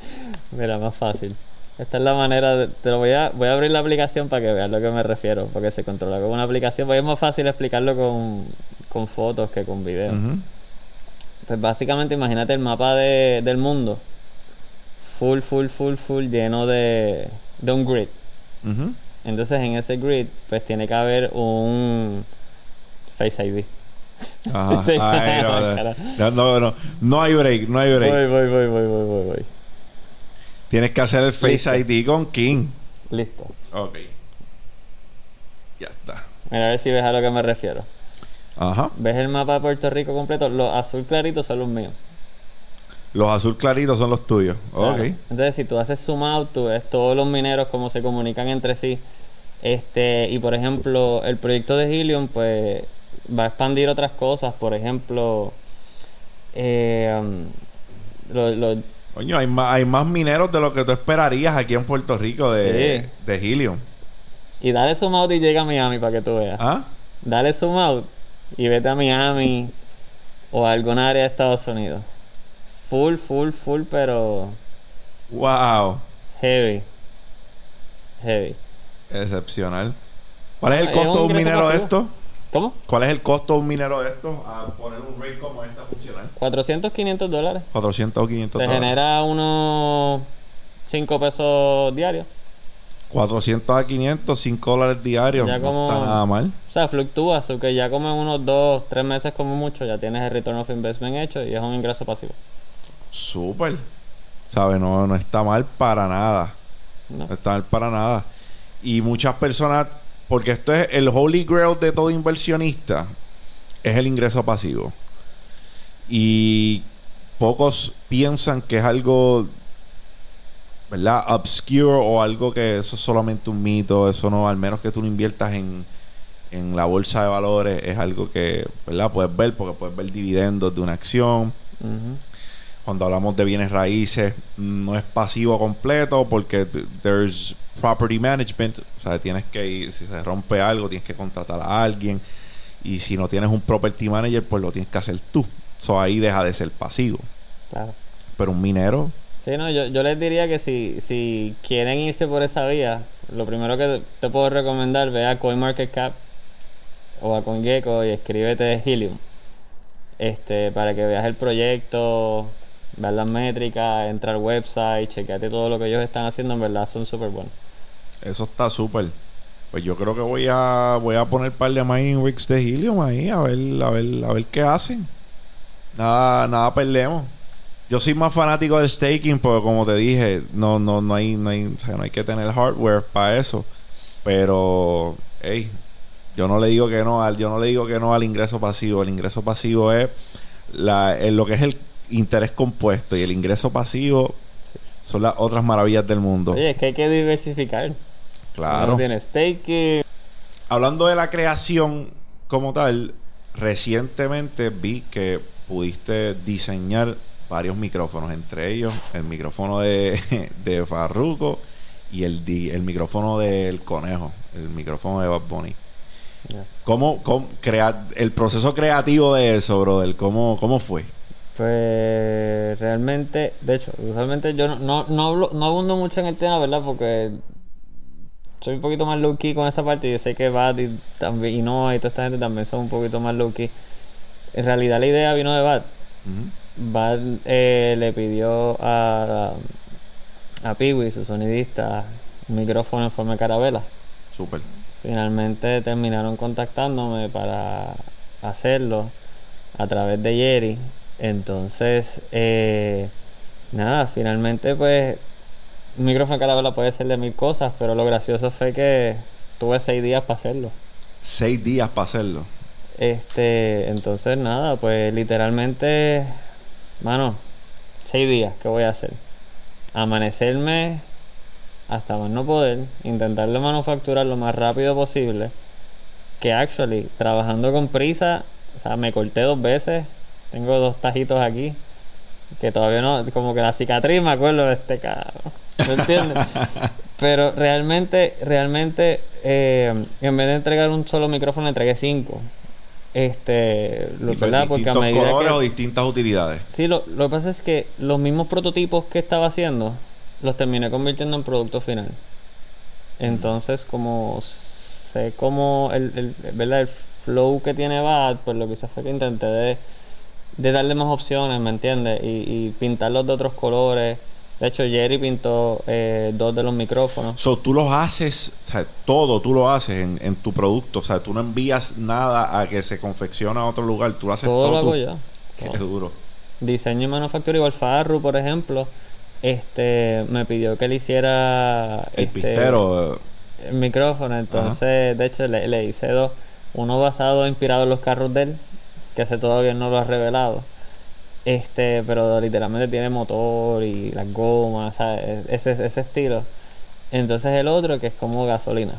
Mira, más fácil. Esta es la manera de, te lo voy a voy a abrir la aplicación para que veas lo que me refiero, porque se controla con una aplicación, porque es más fácil explicarlo con, con fotos que con videos. Pues básicamente imagínate el mapa de- del mundo. Full, full, full, full, lleno de, de un grid. Entonces en ese grid, pues tiene que haber un Face ID. Ajá. Ay, no, no, no, no, no. No hay break, no hay break. Voy, voy, voy, voy, voy, voy, voy. Tienes que hacer el Face Listo. ID con King. Listo. Ok. Ya está. Mira a ver si ves a lo que me refiero. Ajá. ¿Ves el mapa de Puerto Rico completo? Los azul claritos son los míos. Los azul claritos son los tuyos. Claro. Ok. Entonces, si tú haces zoom out, tú ves todos los mineros cómo se comunican entre sí. Este, y por ejemplo, el proyecto de Helium, pues, va a expandir otras cosas. Por ejemplo, eh, um, lo- lo- Coño, hay más, hay más mineros de lo que tú esperarías aquí en Puerto Rico de, Sí. de Helium. y dale zoom out y llega a Miami para que tú veas. ¿Ah? Dale zoom out y vete a Miami o a alguna área de Estados Unidos. Full, full, full, pero Wow. heavy. Heavy. Excepcional. ¿Cuál es el Es costo de un minero de esto? ¿Cómo? ¿Cuál es el costo de un minero de estos a poner un rig como este a funcionar? 400, 500 dólares. 400 o 500 Te dólares. genera unos 5 pesos diarios. 400 a 500, 5 dólares diarios. Ya no como- está nada mal. O sea, fluctúa, so que ya como en unos 2, 3 meses como mucho, ya tienes el return of investment hecho y es un ingreso pasivo. Súper. ¿Sabes? No, no está mal para nada. ¿no? No está mal para nada. Y muchas personas, porque esto es el holy grail de todo inversionista, es el ingreso pasivo. Y pocos piensan que es algo, ¿verdad? Obscure o algo que eso es solamente un mito, eso no, al menos que tú no inviertas en, en la bolsa de valores, es algo que, ¿verdad? Puedes ver, porque puedes ver dividendos de una acción. Ujú. Cuando hablamos de bienes raíces, no es pasivo completo porque there's property management. O sea, tienes que ir, si se rompe algo, tienes que contratar a alguien. Y si no tienes un property manager, pues lo tienes que hacer tú. So ahí deja de ser pasivo. Claro. Pero un minero, Sí, no, yo, yo les diría que si, si quieren irse por esa vía, lo primero que te puedo recomendar, ve a CoinMarketCap o a CoinGecko y escríbete Helium. Este, para que veas el proyecto, veas las métricas, entra al website, chequeate todo lo que ellos están haciendo, en verdad son súper buenos. eso está súper. Pues yo creo que voy a voy a poner par de mining rigs de helium ahí a ver a ver a ver qué hacen. Nada nada perdemos. Yo soy más fanático del staking porque como te dije, no no no hay no hay, o sea, no hay que tener hardware para eso. Pero hey, yo no le digo que no al yo no le digo que no al ingreso pasivo. El ingreso pasivo es la es lo que es el interés compuesto y el ingreso pasivo son las otras maravillas del mundo. Oye, es que hay que diversificar. claro. Uno tiene staking, Hablando de la creación como tal, recientemente vi que pudiste diseñar varios micrófonos, entre ellos el micrófono de, de Farruko y el, el micrófono del conejo, el micrófono de Bad Bunny. ¿Cómo, cómo crea- el proceso creativo de eso, brother? ¿Cómo, cómo fue? Pues realmente, de hecho, usualmente yo no, no, no, hablo, no abundo mucho en el tema, ¿verdad? Porque soy un poquito más low key con esa parte y yo sé que Bad y, también, y Noah y toda esta gente también son un poquito más low key. En realidad la idea vino de Bad. Ujú. Bad eh, le pidió a, a Peewee, su sonidista, un micrófono en forma de carabela. Súper. Finalmente terminaron contactándome para hacerlo a través de Jerry. Entonces, eh, nada, finalmente pues un micrófono carabela puede ser de mil cosas, pero lo gracioso fue que tuve seis días para hacerlo. Seis días para hacerlo. Este, entonces nada, pues literalmente, mano, seis días, ¿qué voy a hacer? Amanecerme hasta más no poder, intentarlo manufacturar lo más rápido posible, que actually, trabajando con prisa, o sea, me corté dos veces, tengo dos tajitos aquí, que todavía no, como que la cicatriz me acuerdo de este cabrón, ¿me entiendes? Pero realmente, realmente, eh, en vez de entregar un solo micrófono, entregué cinco. Este, lo, ¿verdad? Porque a medida colores que... o distintas utilidades. Sí, lo, lo que pasa es que los mismos prototipos que estaba haciendo los terminé convirtiendo en producto final. Entonces, como sé cómo el, el, ¿verdad? el flow que tiene Bad, pues lo que hice fue que intenté de, de darle más opciones, ¿me entiendes? Y, y pintarlos de otros colores. De hecho, Jerry pintó eh, dos de los micrófonos. So, tú los haces, o sea, todo tú lo haces en, en tu producto. O sea, tú no envías nada a que se confeccione a otro lugar. Tú lo haces todo. Todo lo hago tú. yo. Qué todo. duro. Diseño y manufactura igual Farru, por ejemplo. Este me pidió que le hiciera El este, pistero. el micrófono, entonces de hecho le, le hice dos, uno basado inspirado en los carros de él, que ese todavía no lo ha revelado. Este, pero literalmente tiene motor y las gomas, ¿sabes? Ese, ese estilo. Entonces el otro que es como gasolina.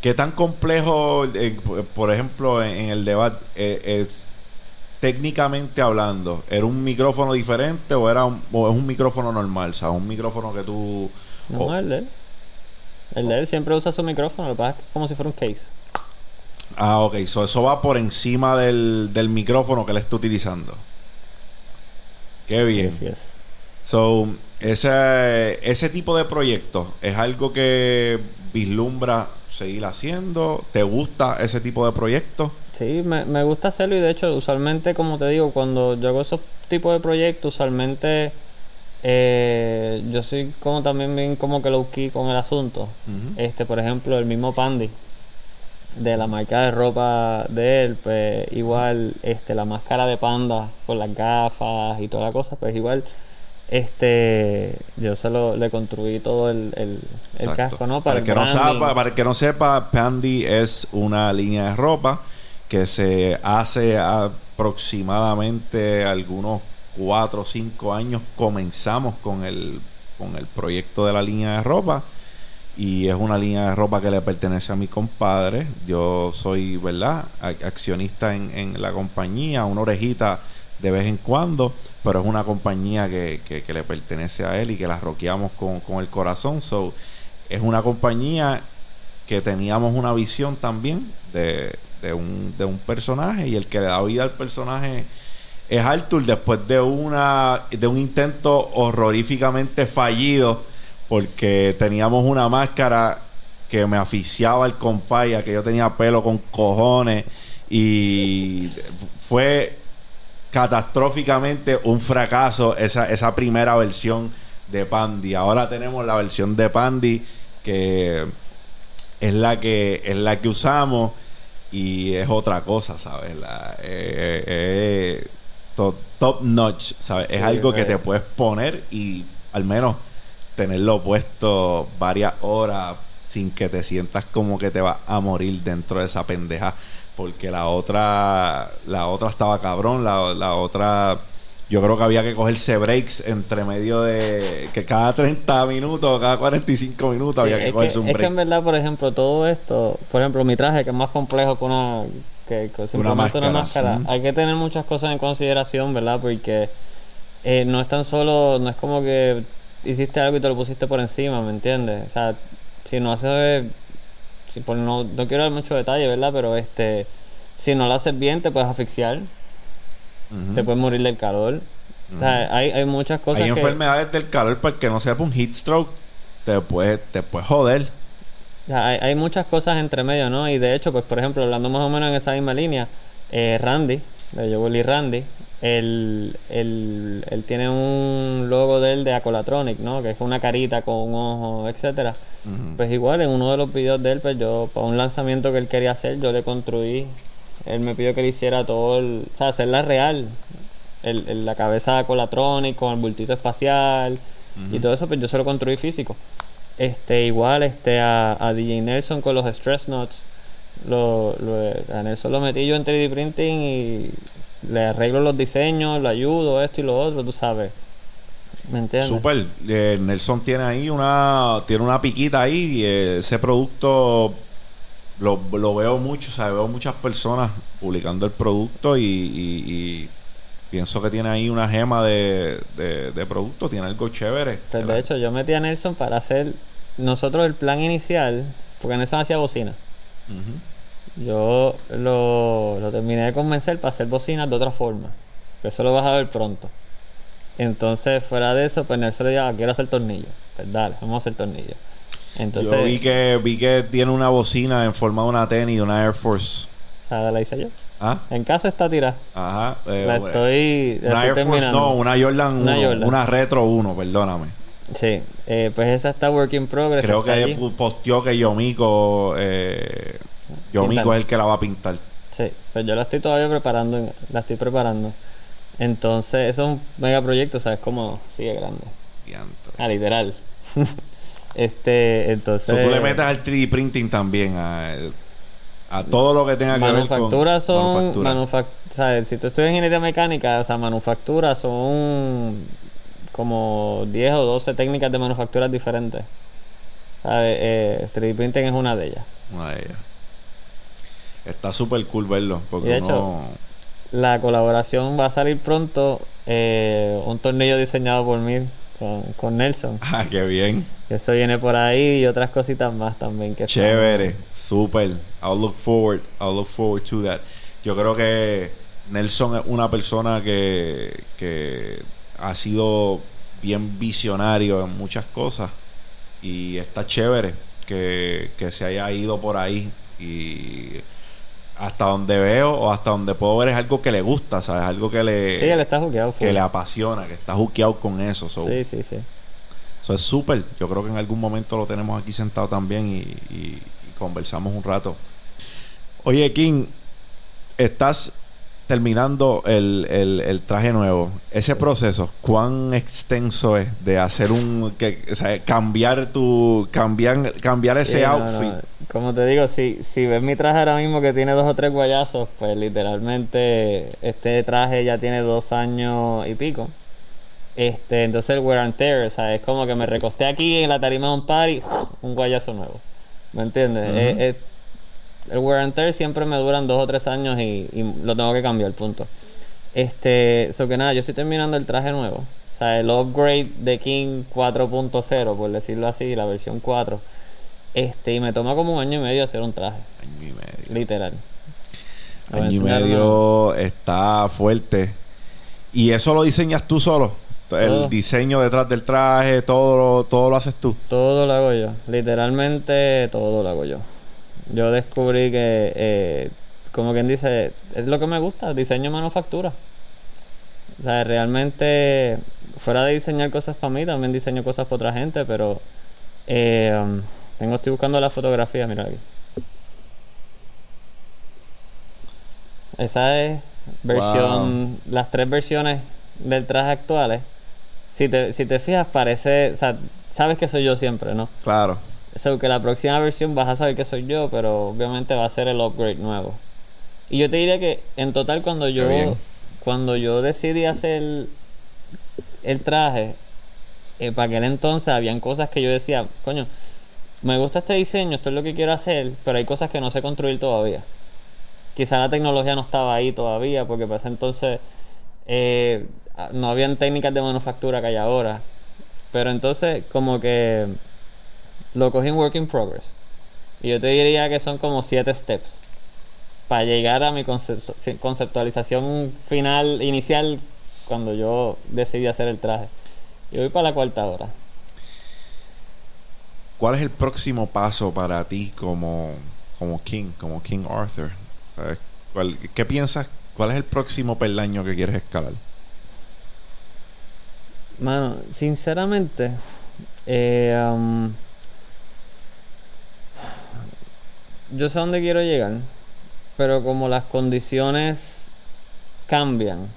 ¿Qué tan complejo, eh, por ejemplo, en, en el debate, eh, es técnicamente hablando? ¿Era un micrófono diferente o era un, o es un micrófono normal? O sea, un micrófono que tú... No, el de él. El de él siempre usa su micrófono, lo que pasa es que es como si fuera un case. Ah, ok. So, eso va por encima del, del micrófono que le está utilizando. Qué bien. So, ese, ese tipo de proyectos es algo que vislumbra seguir haciendo? ¿Te gusta ese tipo de proyectos? Sí, me, me gusta hacerlo y de hecho, usualmente, como te digo, cuando yo hago esos tipos de proyectos, usualmente eh, yo soy como también bien como que low key con el asunto. Este, por ejemplo, el mismo Pandy de la marca de ropa de él, pues igual este la máscara de panda con las gafas y toda la cosa, pues igual este yo se lo le construí todo el, el, casco, ¿no? Para, el el que no sepa, para el que no sepa, Pandy es una línea de ropa que se hace aproximadamente algunos 4 o 5 años. Comenzamos con el, con el proyecto de la línea de ropa. Y es una línea de ropa que le pertenece a mi compadre. Yo soy, ¿verdad? Accionista en, en la compañía, una orejita de vez en cuando, pero es una compañía que, que- que le pertenece a él y que la roqueamos con, con el corazón. So, es una compañía que teníamos una visión también de, de un, de un personaje y el que le da vida al personaje es Arthur después de una de un intento horroríficamente fallido porque teníamos una máscara que me aficiaba el compaya que yo tenía pelo con cojones y fue catastróficamente un fracaso esa, esa primera versión de Pandy. Ahora tenemos la versión de Pandy que es la que es la que usamos y es otra cosa, ¿sabes? La, eh, eh, to- top notch, ¿sabes? es algo que eh. te puedes poner y al menos tenerlo puesto varias horas sin que te sientas como que te vas a morir dentro de esa pendeja porque la otra la otra estaba cabrón la, la otra yo creo que había que cogerse breaks entre medio de que cada 30 minutos cada 45 minutos Sí, había que cogerse que, un es que break en verdad, por ejemplo, todo esto, por ejemplo, mi traje que es más complejo que una que, que una máscara. máscara, Ujú. hay que tener muchas cosas en consideración, ¿verdad? Porque eh, no es tan solo, no es como que hiciste algo y te lo pusiste por encima, ¿me entiendes? O sea, si no haces, si por, no, no quiero dar mucho detalle, ¿verdad? Pero este, si no lo haces bien, te puedes asfixiar, te puedes morir del calor. O sea, hay, hay muchas cosas hay que... enfermedades del calor para que no sepa un heat stroke te puede te puede joder O sea, hay, hay muchas cosas entre medio, ¿no? Y de hecho, pues por ejemplo, hablando más o menos en esa misma línea, eh, Randy, de Joel y Randy, él, él, él tiene un logo de él de Acolatronic, ¿no? Que es una carita con un ojo, etcétera. Pues igual, en uno de los videos de él, pues yo, para un lanzamiento que él quería hacer, yo le construí, él me pidió que le hiciera todo el, o sea, hacerla real, el, el- la cabeza de Acolatronic con el bultito espacial y todo eso, pues yo se lo construí físico. Este, igual, este, a, a DJ Nelson con los stress notes, lo, lo- a Nelson lo metí yo en 3D printing y le arreglo los diseños, le ayudo, esto y lo otro, tú sabes. ¿Me entiendes? Super. Eh, Nelson tiene ahí una tiene una piquita ahí y eh, ese producto lo, lo veo mucho, o sea, veo muchas personas publicando el producto y, y- y pienso que tiene ahí una gema de, de, de producto, tiene algo chévere. Pues de hecho, yo metí a Nelson para hacer nosotros el plan inicial, porque Nelson hacía bocina. Ujú. Yo lo, lo terminé de convencer para hacer bocinas de otra forma. Que eso lo vas a ver pronto. Entonces, fuera de eso, pues Nelson le dijo, "Ah, quiero hacer tornillos. Pues dale, vamos a hacer tornillos. Entonces, Yo vi que vi que tiene una bocina en forma de una tenis, una Air Force. o sea, la hice yo. ¿Ah? En casa está tirada. Ajá. eh, La bueno. estoy, la una estoy Air Force, terminando. no, una Jordan 1, Una. Retro 1, perdóname. Sí, eh, pues esa está work in progress. Creo que allí. posteó que Yomico, eh, Yomico Pintando. es el que la va a pintar. Sí, pues yo la estoy todavía preparando, la estoy preparando. Entonces, eso es un mega proyecto, ¿sabes? Como sigue grande. Diantre. Ah, literal. este, entonces. So, tú le metes al 3D printing también a, a todo lo que tenga que ver con Manufacturas son. manufactura. Si tú estudias ingeniería mecánica, o sea, manufacturas son como 10 o 12 técnicas de manufacturas diferentes. ¿Sabes? Eh, 3D printing es una de ellas. Una de ellas. Está súper cool verlo. Porque de hecho, La colaboración va a salir pronto. eh, un tornillo diseñado por mí con, con Nelson. Ah, qué bien. Eso viene por ahí y otras cositas más también. Que Chévere, súper. I'll look forward, I'll look forward to that. Yo creo que Nelson es una persona que, que ha sido bien visionario en muchas cosas y está chévere que, que se haya ido por ahí y hasta donde veo o hasta donde puedo ver es algo que le gusta, ¿sabes? Algo que le, Sí, él está juqueado. que le apasiona, que está juqueado con eso. so, Sí, sí, sí. Eso es súper. Yo creo que en algún momento lo tenemos aquí sentado también y, y- y conversamos un rato. Oye, King, estás terminando el, el- el traje nuevo. Ese proceso, ¿cuán extenso es de hacer un... Que, o sea, cambiar tu... Cambiar, cambiar ese Sí, outfit? no. Como te digo, si, si ves mi traje ahora mismo que tiene dos o tres guayazos, pues literalmente este traje ya tiene dos años y pico. Este, entonces el wear and tear, o sea, es como que me recosté aquí en la tarima de un party, un guayazo nuevo. ¿Me entiendes? Eh, el wear and tear siempre me duran dos o tres años y, y lo tengo que cambiar, punto. Este, so que nada, yo estoy terminando el traje nuevo. O sea, el upgrade de King 4.0, por decirlo así, la versión 4. Este, y me toma como un año y medio hacer un traje, Año y medio. literal. Voy Año y medio está fuerte. ¿Y eso lo diseñas tú solo? El Todo. diseño detrás del traje, todo lo, todo lo haces tú. Todo lo hago yo, literalmente todo lo hago yo. Yo descubrí que, eh, como quien dice, es lo que me gusta, diseño y manufactura. O sea, realmente, fuera de diseñar cosas para mí, también diseño cosas para otra gente, pero eh, um, tengo, estoy buscando la fotografía, mira aquí. Esa es versión, las tres versiones del traje actuales. Si te, si te fijas, parece, o sea, sabes que soy yo siempre, ¿no? Claro. So que la próxima versión vas a saber que soy yo, pero obviamente va a ser el upgrade nuevo. Y yo te diría que en total cuando yo cuando yo decidí hacer el traje, eh, para aquel entonces habían cosas que yo decía, coño, me gusta este diseño, esto es lo que quiero hacer, pero hay cosas que no sé construir todavía. Quizá la tecnología no estaba ahí todavía, porque para ese entonces eh, no habían técnicas de manufactura que hay ahora. Pero entonces como que lo cogí en work in progress. Y yo te diría que son como siete steps para llegar a mi conceptu- conceptualización final, inicial, cuando yo decidí hacer el traje. Y voy para la cuarta hora. ¿Cuál es el próximo paso para ti como, como King, como King Arthur? ¿Sabes? ¿Cuál- ¿Qué piensas? ¿Cuál es el próximo peldaño que quieres escalar? Mano, sinceramente, eh, um, yo sé a dónde quiero llegar, pero como las condiciones cambian,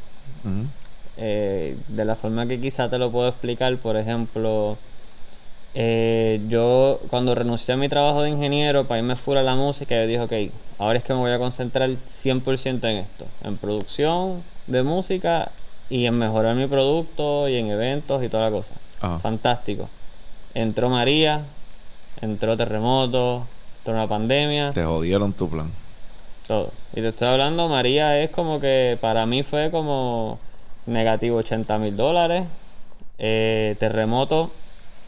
eh, de la forma que quizá te lo puedo explicar, por ejemplo, eh, yo cuando renuncié a mi trabajo de ingeniero para irme fuera a la música, yo dije, ok, ahora es que me voy a concentrar 100% en esto, en producción de música y en mejorar mi producto y en eventos y toda la cosa. Fantástico. Entró María, entró terremoto, entró una pandemia Te jodieron tu plan. todo. Y te estoy hablando, María es como que para mí fue como negativo 80 mil dólares. Eh, terremoto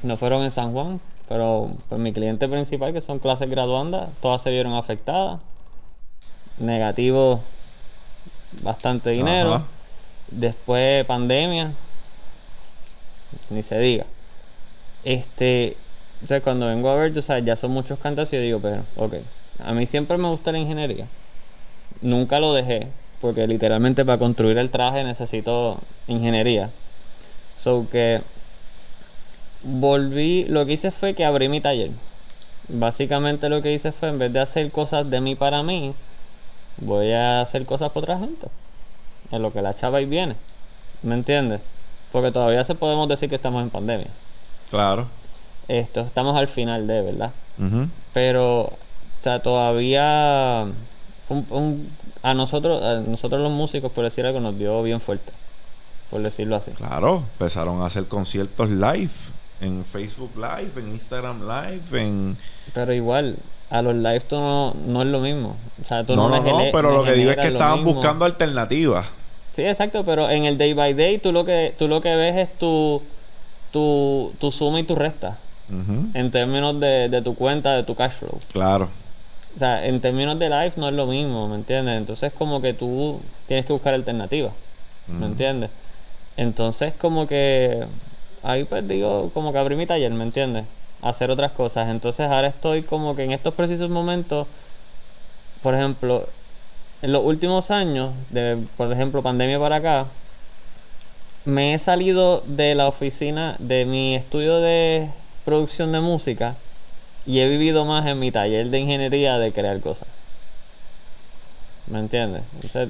no fueron en San Juan, pero pues mi cliente principal, que son clases graduandas, todas se vieron afectadas. Negativo bastante dinero. Ajá. Después pandemia, ni se diga. Este, o sea, cuando vengo a ver, tú sabes, ya son muchos cantos y digo, pero, ok, a mí siempre me gusta la ingeniería. Nunca lo dejé, porque literalmente para construir el traje necesito ingeniería. So que volví, lo que hice fue que abrí mi taller. Básicamente lo que hice fue, en vez de hacer cosas de mí para mí, voy a hacer cosas para otra gente. En lo que la chava y viene. ¿Me entiendes? Porque todavía se podemos decir que estamos en pandemia. Claro. Esto, estamos al final de, ¿verdad? Pero, o sea, todavía fue un- un- a nosotros, a nosotros los músicos, por decir algo, nos dio bien fuerte. Por decirlo así. Claro. Empezaron a hacer conciertos live. En Facebook Live, en Instagram Live, en... Pero igual, a los live tú no, no es lo mismo. O sea, tú No, no, no, pero lo que digo es que estaban mismo. buscando alternativas. Sí, exacto, pero en el day by day tú lo que, tú lo que ves es tu, tu, tu suma y tu resta. En términos de, de tu cuenta, de tu cash flow. Claro. O sea, en términos de live no es lo mismo, ¿me entiendes? Entonces como que tú tienes que buscar alternativas, ¿me entiendes? Entonces como que ahí pues digo, como que abrí mi taller, ¿me entiendes? hacer otras cosas. Entonces ahora estoy como que en estos precisos momentos, por ejemplo, en los últimos años, de por ejemplo pandemia para acá, me he salido de la oficina de mi estudio de producción de música y he vivido más en mi taller de ingeniería de crear cosas. ¿Me entiendes? Entonces,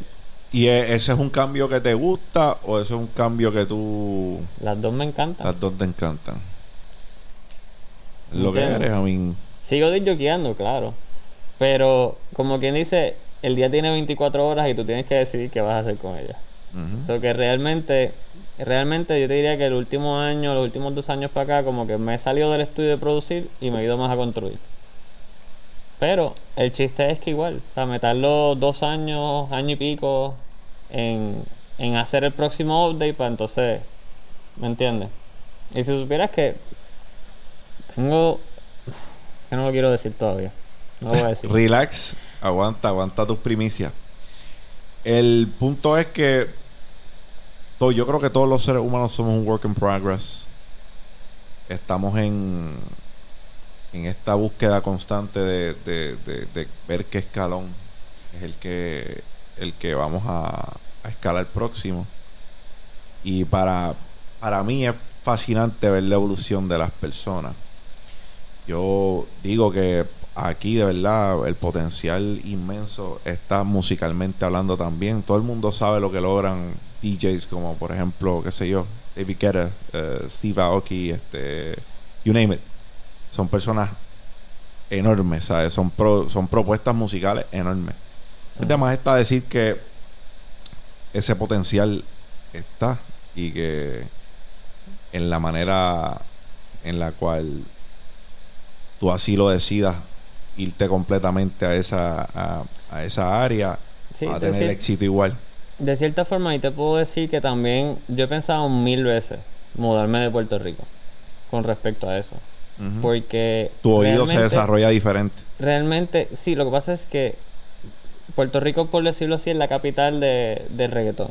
¿Y e- ese es un cambio que te gusta o ese es un cambio que tú... las dos me encantan. Las dos te encantan? Lo que Entiendo. eres, a mí... Sigo disjoqueando, claro. Pero como quien dice, el día tiene 24 horas y tú tienes que decidir qué vas a hacer con ella. Ujú. So que realmente, realmente yo te diría que el último año, los últimos dos años para acá, como que me he salido del estudio de producir y me he ido más a construir. Pero el chiste es que igual, o sea, me tardo dos años, año y pico en, en hacer el próximo update para entonces, ¿me entiendes? Y si supieras que tengo, que no lo quiero decir todavía, no lo voy a decir. Relax, aguanta, aguanta tus primicias. El punto es que yo creo que todos los seres humanos somos un work in progress. Estamos en, en esta búsqueda constante de, de- de- de ver qué escalón es el que, el que vamos a, a escalar próximo. Y para, para mí es fascinante ver la evolución de las personas. Yo digo que aquí de verdad el potencial inmenso está musicalmente hablando también. Todo el mundo sabe lo que logran DJs como por ejemplo, qué sé yo, David Guetta, eh, Steve Aoki, este, you name it. Son personas enormes, ¿sabes? Son, pro- son propuestas musicales enormes. Además está decir que ese potencial está y que en la manera en la cual tú así lo decidas irte completamente a esa a, a esa área Sí, a te tener éxito igual De cierta forma, y te puedo decir que también yo he pensado mil veces mudarme de Puerto Rico con respecto a eso. Porque tu oído se desarrolla diferente Realmente, sí, lo que pasa es que Puerto Rico, por decirlo así, es la capital de, del reggaetón.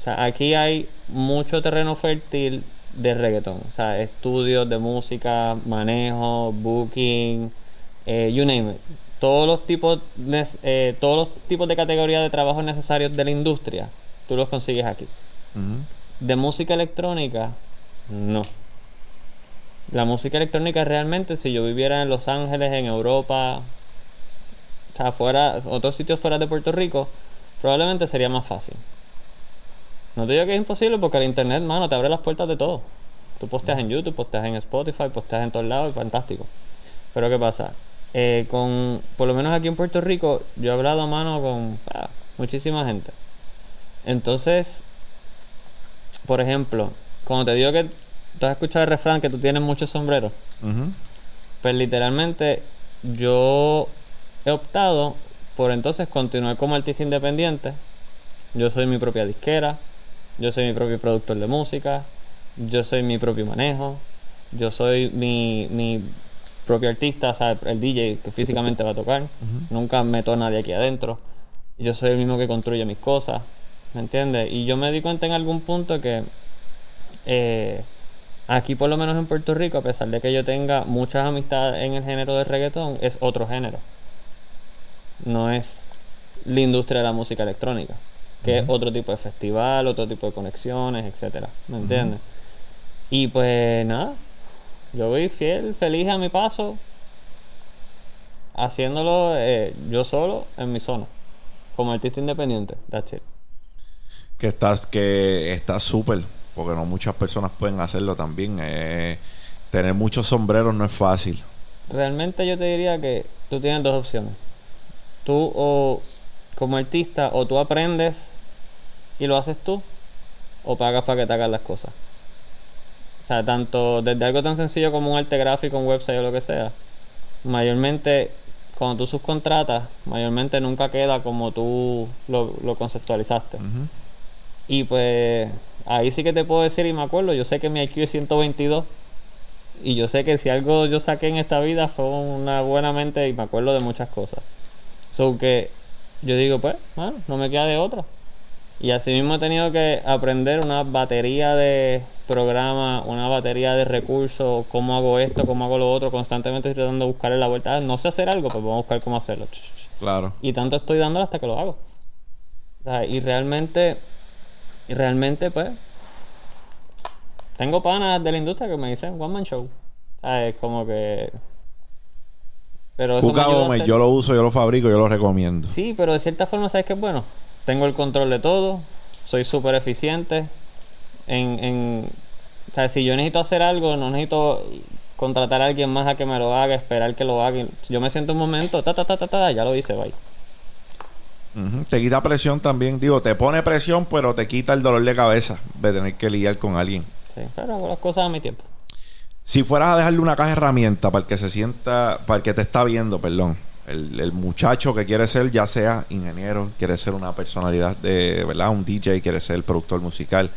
O sea, aquí hay mucho terreno fértil de reggaetón. O sea, estudios de música, manejo, booking, eh, you name it. Todos los tipos, eh, todos los tipos de categorías de trabajo necesarios de la industria, tú los consigues aquí. De música electrónica, no. La música electrónica realmente, si yo viviera en Los Ángeles, en Europa, o sea, fuera, otros sitios fuera de Puerto Rico, probablemente sería más fácil. No te digo que es imposible porque el internet, mano, te abre las puertas de todo. Tú posteas en YouTube, posteas en Spotify, posteas en todos lados, fantástico. Pero ¿qué pasa? Eh, con, por lo menos aquí en Puerto Rico, yo he hablado a mano con ah, muchísima gente. Entonces, por ejemplo, cuando te digo que tú has escuchado el refrán que tú tienes muchos sombreros, pues literalmente yo he optado por entonces continuar como artista independiente. Yo soy mi propia disquera, yo soy mi propio productor de música, yo soy mi propio manejo, yo soy mi, mi propio artista, o sea, el DJ que físicamente va a tocar. Nunca meto a nadie aquí adentro. Yo soy el mismo que construye mis cosas, ¿me entiendes? Y yo me di cuenta en algún punto que eh, aquí por lo menos en Puerto Rico, a pesar de que yo tenga muchas amistades en el género de reggaetón, es otro género. No es la industria de la música electrónica, que es otro tipo de festival, otro tipo de conexiones, etcétera, ¿me entiendes? Y pues nada, yo voy fiel, feliz a mi paso, haciéndolo eh, yo solo en mi zona, como artista independiente, that's it. que estás que está súper porque no muchas personas pueden hacerlo también Eh, tener muchos sombreros no es fácil Realmente yo te diría que tú tienes dos opciones. Tú o como artista o tú aprendes y lo haces tú o pagas para que te hagan las cosas. O sea, tanto desde algo tan sencillo como un arte gráfico, un website o lo que sea. Mayormente cuando tú subcontratas, mayormente nunca queda como tú lo, lo conceptualizaste. Y pues ahí sí que te puedo decir y me acuerdo, yo sé que mi IQ es 122 y yo sé que si algo yo saqué en esta vida fue una buena mente y me acuerdo de muchas cosas. So que yo digo, pues, mano, no me queda de otra. Y así mismo he tenido que aprender una batería de programas, una batería de recursos, cómo hago esto, cómo hago lo otro. Constantemente estoy tratando de buscarle la vuelta. Ah, no sé hacer algo, pues vamos a buscar cómo hacerlo. Claro. Y tanto estoy dándolo hasta que lo hago. O sea, y realmente, y realmente, pues, tengo panas de la industria que me dicen one man show. O sea, es como que. Pero eso Cuca Gómez, yo lo uso, yo lo fabrico, yo lo recomiendo. Sí, pero de cierta forma, ¿sabes qué es bueno? Tengo el control de todo, soy súper eficiente. En, en, o sea, si yo necesito hacer algo, no necesito contratar a alguien más a que me lo haga, esperar que lo haga. Yo me siento un momento, ta, ta, ta, ta, ta, ya lo hice, bye. Te quita presión también, digo, te pone presión, pero te quita el dolor de cabeza de tener que lidiar con alguien. Sí, pero hago las cosas a mi tiempo. Si fueras a dejarle una caja de herramientas para el que se sienta, para el que te está viendo, perdón, el, el muchacho que quiere ser, ya sea ingeniero, quiere ser una personalidad de, ¿verdad? Un DJ, quiere ser productor musical,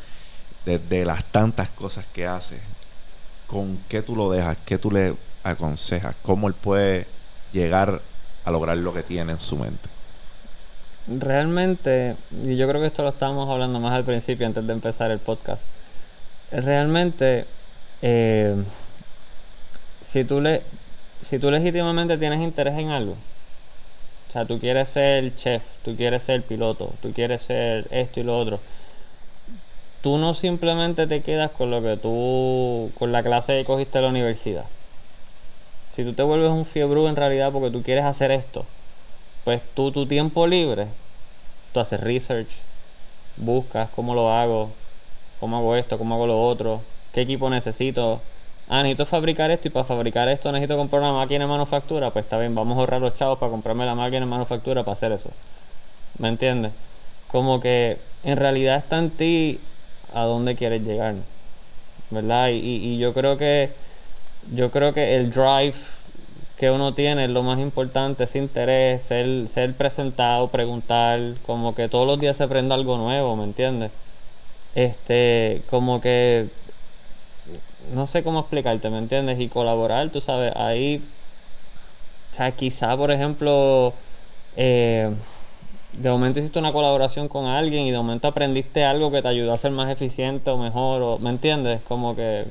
de, de las tantas cosas que hace, ¿con qué tú lo dejas? ¿Qué tú le aconsejas? ¿Cómo él puede llegar a lograr lo que tiene en su mente? Realmente, y yo creo que esto lo estábamos hablando más al principio antes de empezar el podcast. Realmente, eh, si tú le, si tú legítimamente tienes interés en algo, o sea, tú quieres ser chef, tú quieres ser piloto, tú quieres ser esto y lo otro, tú no simplemente te quedas con lo que tú, con la clase que cogiste en la universidad. Si tú te vuelves un fiebre en realidad porque tú quieres hacer esto, pues tú tu tiempo libre, tú haces research, buscas cómo lo hago, cómo hago esto, cómo hago lo otro, qué equipo necesito. Ah, necesito fabricar esto y para fabricar esto necesito comprar una máquina de manufactura. Pues está bien, vamos a ahorrar los chavos para comprarme la máquina de manufactura para hacer eso. ¿Me entiendes? Como que en realidad está en ti a dónde quieres llegar. ¿Verdad? Y, yo creo que yo creo que el drive que uno tiene es lo más importante, ese interés, ser, ser presentado, preguntar, como que todos los días se aprende algo nuevo, ¿me entiendes? Este, como que no sé cómo explicarte, ¿me entiendes? Y colaborar, tú sabes, ahí, o sea, quizá, por ejemplo, eh, de momento hiciste una colaboración con alguien y de momento aprendiste algo que te ayudó a ser más eficiente o mejor, o, ¿me entiendes? Como que...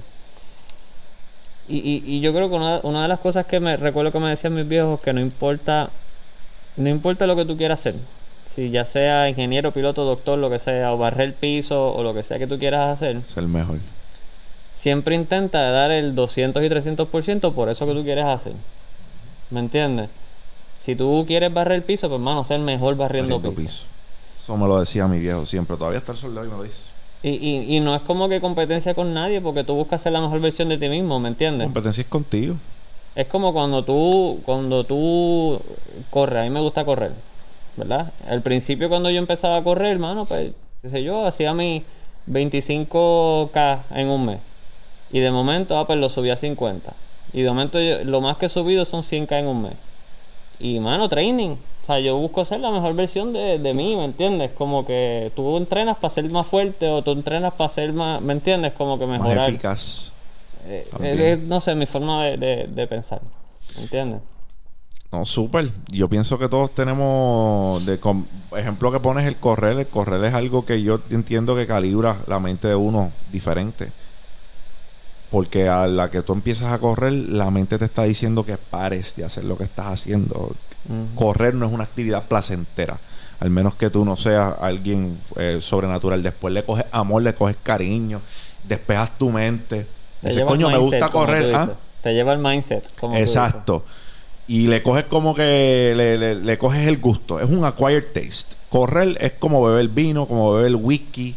Y, y, y yo creo que una, una de las cosas que me recuerdo que me decían mis viejos, que no importa, no importa lo que tú quieras hacer, si ya sea ingeniero, piloto, doctor, lo que sea, o barrer el piso, o lo que sea que tú quieras hacer, Es el mejor. siempre intenta dar el 200 y 300% por eso que tú quieres hacer. ¿Me entiendes? Si tú quieres barrer el piso, pues hermano, ser mejor barriendo, Barriendo piso. piso. Eso me lo decía mi viejo siempre. Todavía está el soldado y me lo dice. Y, y, y no es como que competencia con nadie, porque tú buscas ser la mejor versión de ti mismo, ¿me entiendes? Competencia es contigo. Es como cuando tú, cuando tú corres, a mí me gusta correr, ¿verdad? Al principio cuando yo empezaba a correr, hermano, pues, qué sé yo, hacía mi 25k en un mes. Y de momento, ah, pues lo subí a 50. Y de momento yo- lo más que he subido son 100k en un mes. Y mano, training. O sea, yo busco ser la mejor versión de, de mí, ¿me entiendes? Como que tú entrenas para ser más fuerte o tú entrenas para ser más, ¿me entiendes? Como que Más mejorar. eficaz. Eh, eh, no sé, mi forma de, de- de pensar. ¿Entiendes? No, súper. Yo pienso que todos tenemos, de com- ejemplo que pones el correr, el correr es algo que yo entiendo que calibra la mente de uno diferente. Porque a la que tú empiezas a correr, la mente te está diciendo que pares de hacer lo que estás haciendo. Correr no es una actividad placentera. Al menos que tú no seas alguien eh, sobrenatural. Después le coges amor, le coges cariño, despejas tu mente. Te Dices, coño, me gusta correr. ¿ah? Te lleva al mindset. Como Exacto. Y le coges como que le, le- le coges el gusto. Es un acquired taste. Correr es como beber vino, como beber whisky.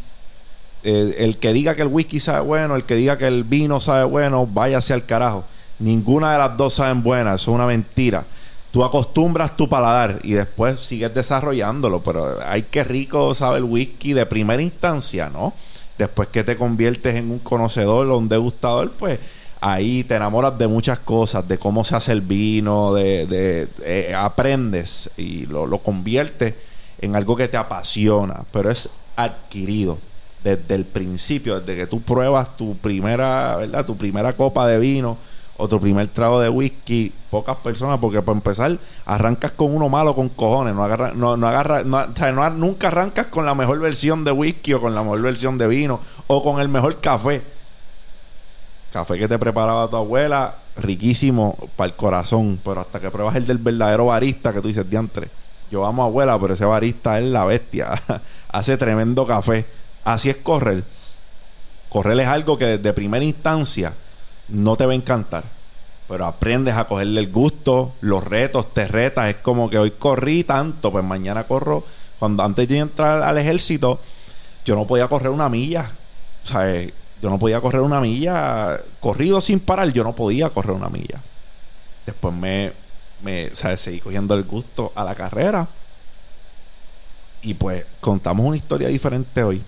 El que diga que el whisky sabe bueno, el que diga que el vino sabe bueno, váyase al carajo. Ninguna de las dos saben buenas, eso es una mentira. Tú acostumbras tu paladar y después sigues desarrollándolo, pero hay que rico sabe el whisky de primera instancia, ¿no? Después que te conviertes en un conocedor o un degustador, pues ahí te enamoras de muchas cosas, de cómo se hace el vino, de, de- eh, aprendes y lo, lo conviertes en algo que te apasiona, pero es adquirido desde el principio, desde que tú pruebas tu primera, ¿verdad? Tu primera copa de vino o tu primer trago de whisky, pocas personas, porque para empezar, arrancas con uno malo con cojones, no agarra, no, no agarra, no, o sea, nunca arrancas con la mejor versión de whisky o con la mejor versión de vino o con el mejor café. Café que te preparaba tu abuela, riquísimo para el corazón, pero hasta que pruebas el del verdadero barista que tú dices, diantre, yo amo abuela, pero ese barista es la bestia, hace tremendo café. Así es correr. Correr es algo que desde primera instancia no te va a encantar. Pero aprendes a cogerle el gusto, los retos, te retas. Es como que hoy corrí tanto, pues mañana corro. Cuando antes de entrar al ejército, yo no podía correr una milla. O sea, eh, yo no podía correr una milla. Corrido sin parar, yo no podía correr una milla. Después me, me sea, seguí cogiendo el gusto a la carrera. Y pues contamos una historia diferente hoy.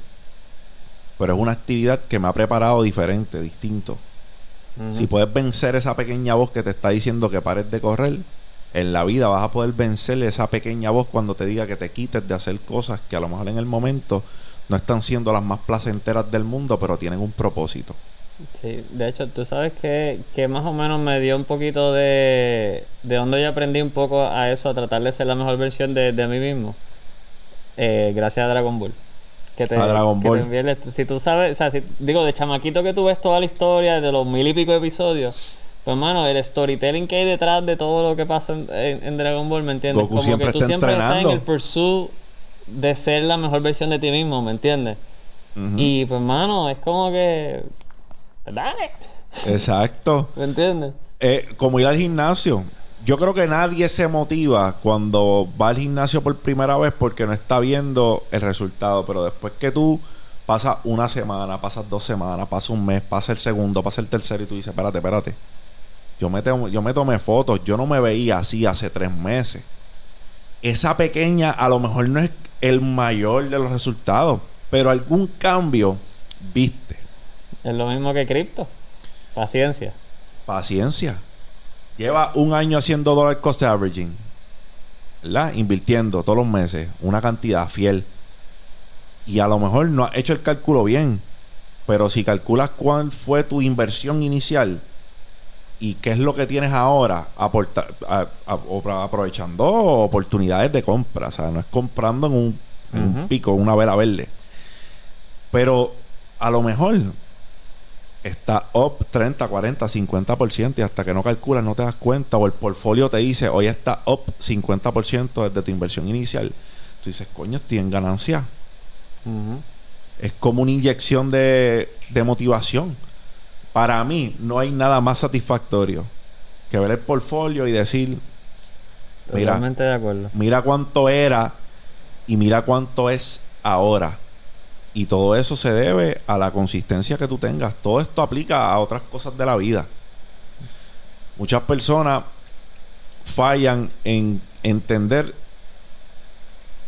Pero es una actividad que me ha preparado diferente, distinto. Si puedes vencer esa pequeña voz que te está diciendo que pares de correr, en la vida vas a poder vencer esa pequeña voz cuando te diga que te quites de hacer cosas que a lo mejor en el momento no están siendo las más placenteras del mundo, pero tienen un propósito. Sí, de hecho, tú sabes que, que más o menos me dio un poquito de, de donde yo aprendí un poco a eso, a tratar de ser la mejor versión de, de mí mismo. Eh, gracias a Dragon Ball. Que te, A Dragon Ball. si tú sabes, o sea, si- digo, de chamaquito que tú ves toda la historia de los mil y pico episodios, pues hermano, el storytelling que hay detrás de todo lo que pasa en, en- en Dragon Ball, ¿me entiendes? Goku Como siempre que tú está siempre estás en el pursuit de ser la mejor versión de ti mismo, ¿me entiendes? Y pues hermano, es como que... Dale. Exacto. ¿Me entiendes? Eh, como ir al gimnasio. Yo creo que nadie se motiva cuando va al gimnasio por primera vez porque no está viendo el resultado. Pero después que tú pasas una semana, pasas dos semanas, pasa un mes, pasa el segundo, pasa el tercero y tú dices, espérate, espérate. Yo me, tomo- yo me tomé fotos, yo no me veía así hace tres meses. Esa pequeña a lo mejor no es el mayor de los resultados, pero algún cambio viste. Es lo mismo que cripto. Paciencia. Paciencia. Lleva un año haciendo dollar cost averaging. ¿Verdad? Invirtiendo todos los meses una cantidad fiel. Y a lo mejor no has hecho el cálculo bien. Pero si calculas cuál fue tu inversión inicial y qué es lo que tienes ahora, aporta- a- a- o- aprovechando oportunidades de compra. O sea, no es comprando en un, en un pico, una vela verde. Pero a lo mejor está up 30, 40, 50% y hasta que no calculas no te das cuenta o el portfolio te dice hoy está up 50% desde tu inversión inicial. Tú dices, coño, estoy en ganancia. Es como una inyección de, de motivación. Para mí no hay nada más satisfactorio que ver el portfolio y decir, Mira. Totalmente de acuerdo. mira cuánto era y mira cuánto es ahora. Y todo eso se debe a la consistencia que tú tengas. Todo esto aplica a otras cosas de la vida. Muchas personas fallan en entender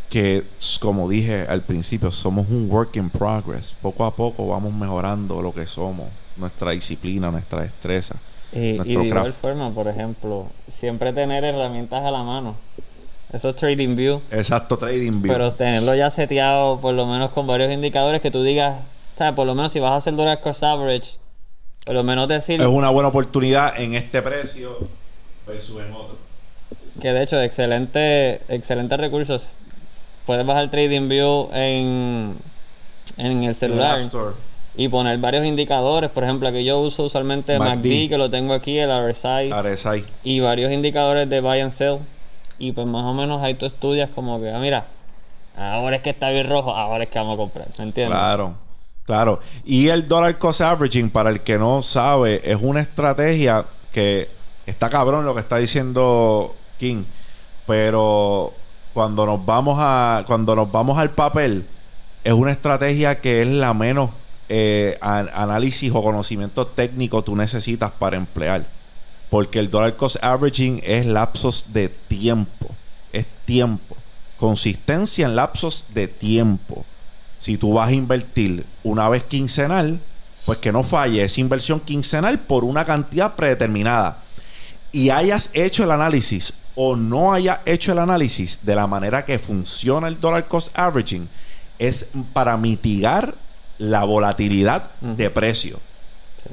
que, como dije al principio, somos un work in progress. Poco a poco vamos mejorando lo que somos, nuestra disciplina, nuestra destreza. Y, de igual craft. forma, por ejemplo, siempre tener herramientas a la mano. Eso es Trading View. Exacto, trading view. Pero tenerlo ya seteado, por lo menos con varios indicadores que tú digas, o sea, por lo menos si vas a hacer dollar cost average, por lo menos decir es una buena oportunidad en este precio versus en otro. que de hecho, excelente, excelentes recursos. Puedes bajar Trading View en, en el celular. En y poner varios indicadores. Por ejemplo, que yo uso usualmente MACD. MACD, que lo tengo aquí, el RSI, RSI. y varios indicadores de buy and sell. Y pues más o menos ahí tú estudias como que, ah, mira, ahora es que está bien rojo, ahora es que vamos a comprar. ¿Me entiendes? Claro, claro. Y el dollar cost averaging, para el que no sabe, es una estrategia que está cabrón lo que está diciendo King. Pero cuando nos vamos a, cuando nos vamos al papel, es una estrategia que es la menos eh, an- análisis o conocimiento técnico tú necesitas para emplear. Porque el dollar cost averaging es lapsos de tiempo. Es tiempo. Consistencia en lapsos de tiempo. Si tú vas a invertir una vez quincenal, pues que no falle esa inversión quincenal por una cantidad predeterminada. Y hayas hecho el análisis o no hayas hecho el análisis de la manera que funciona el dollar cost averaging, es para mitigar la volatilidad de precio.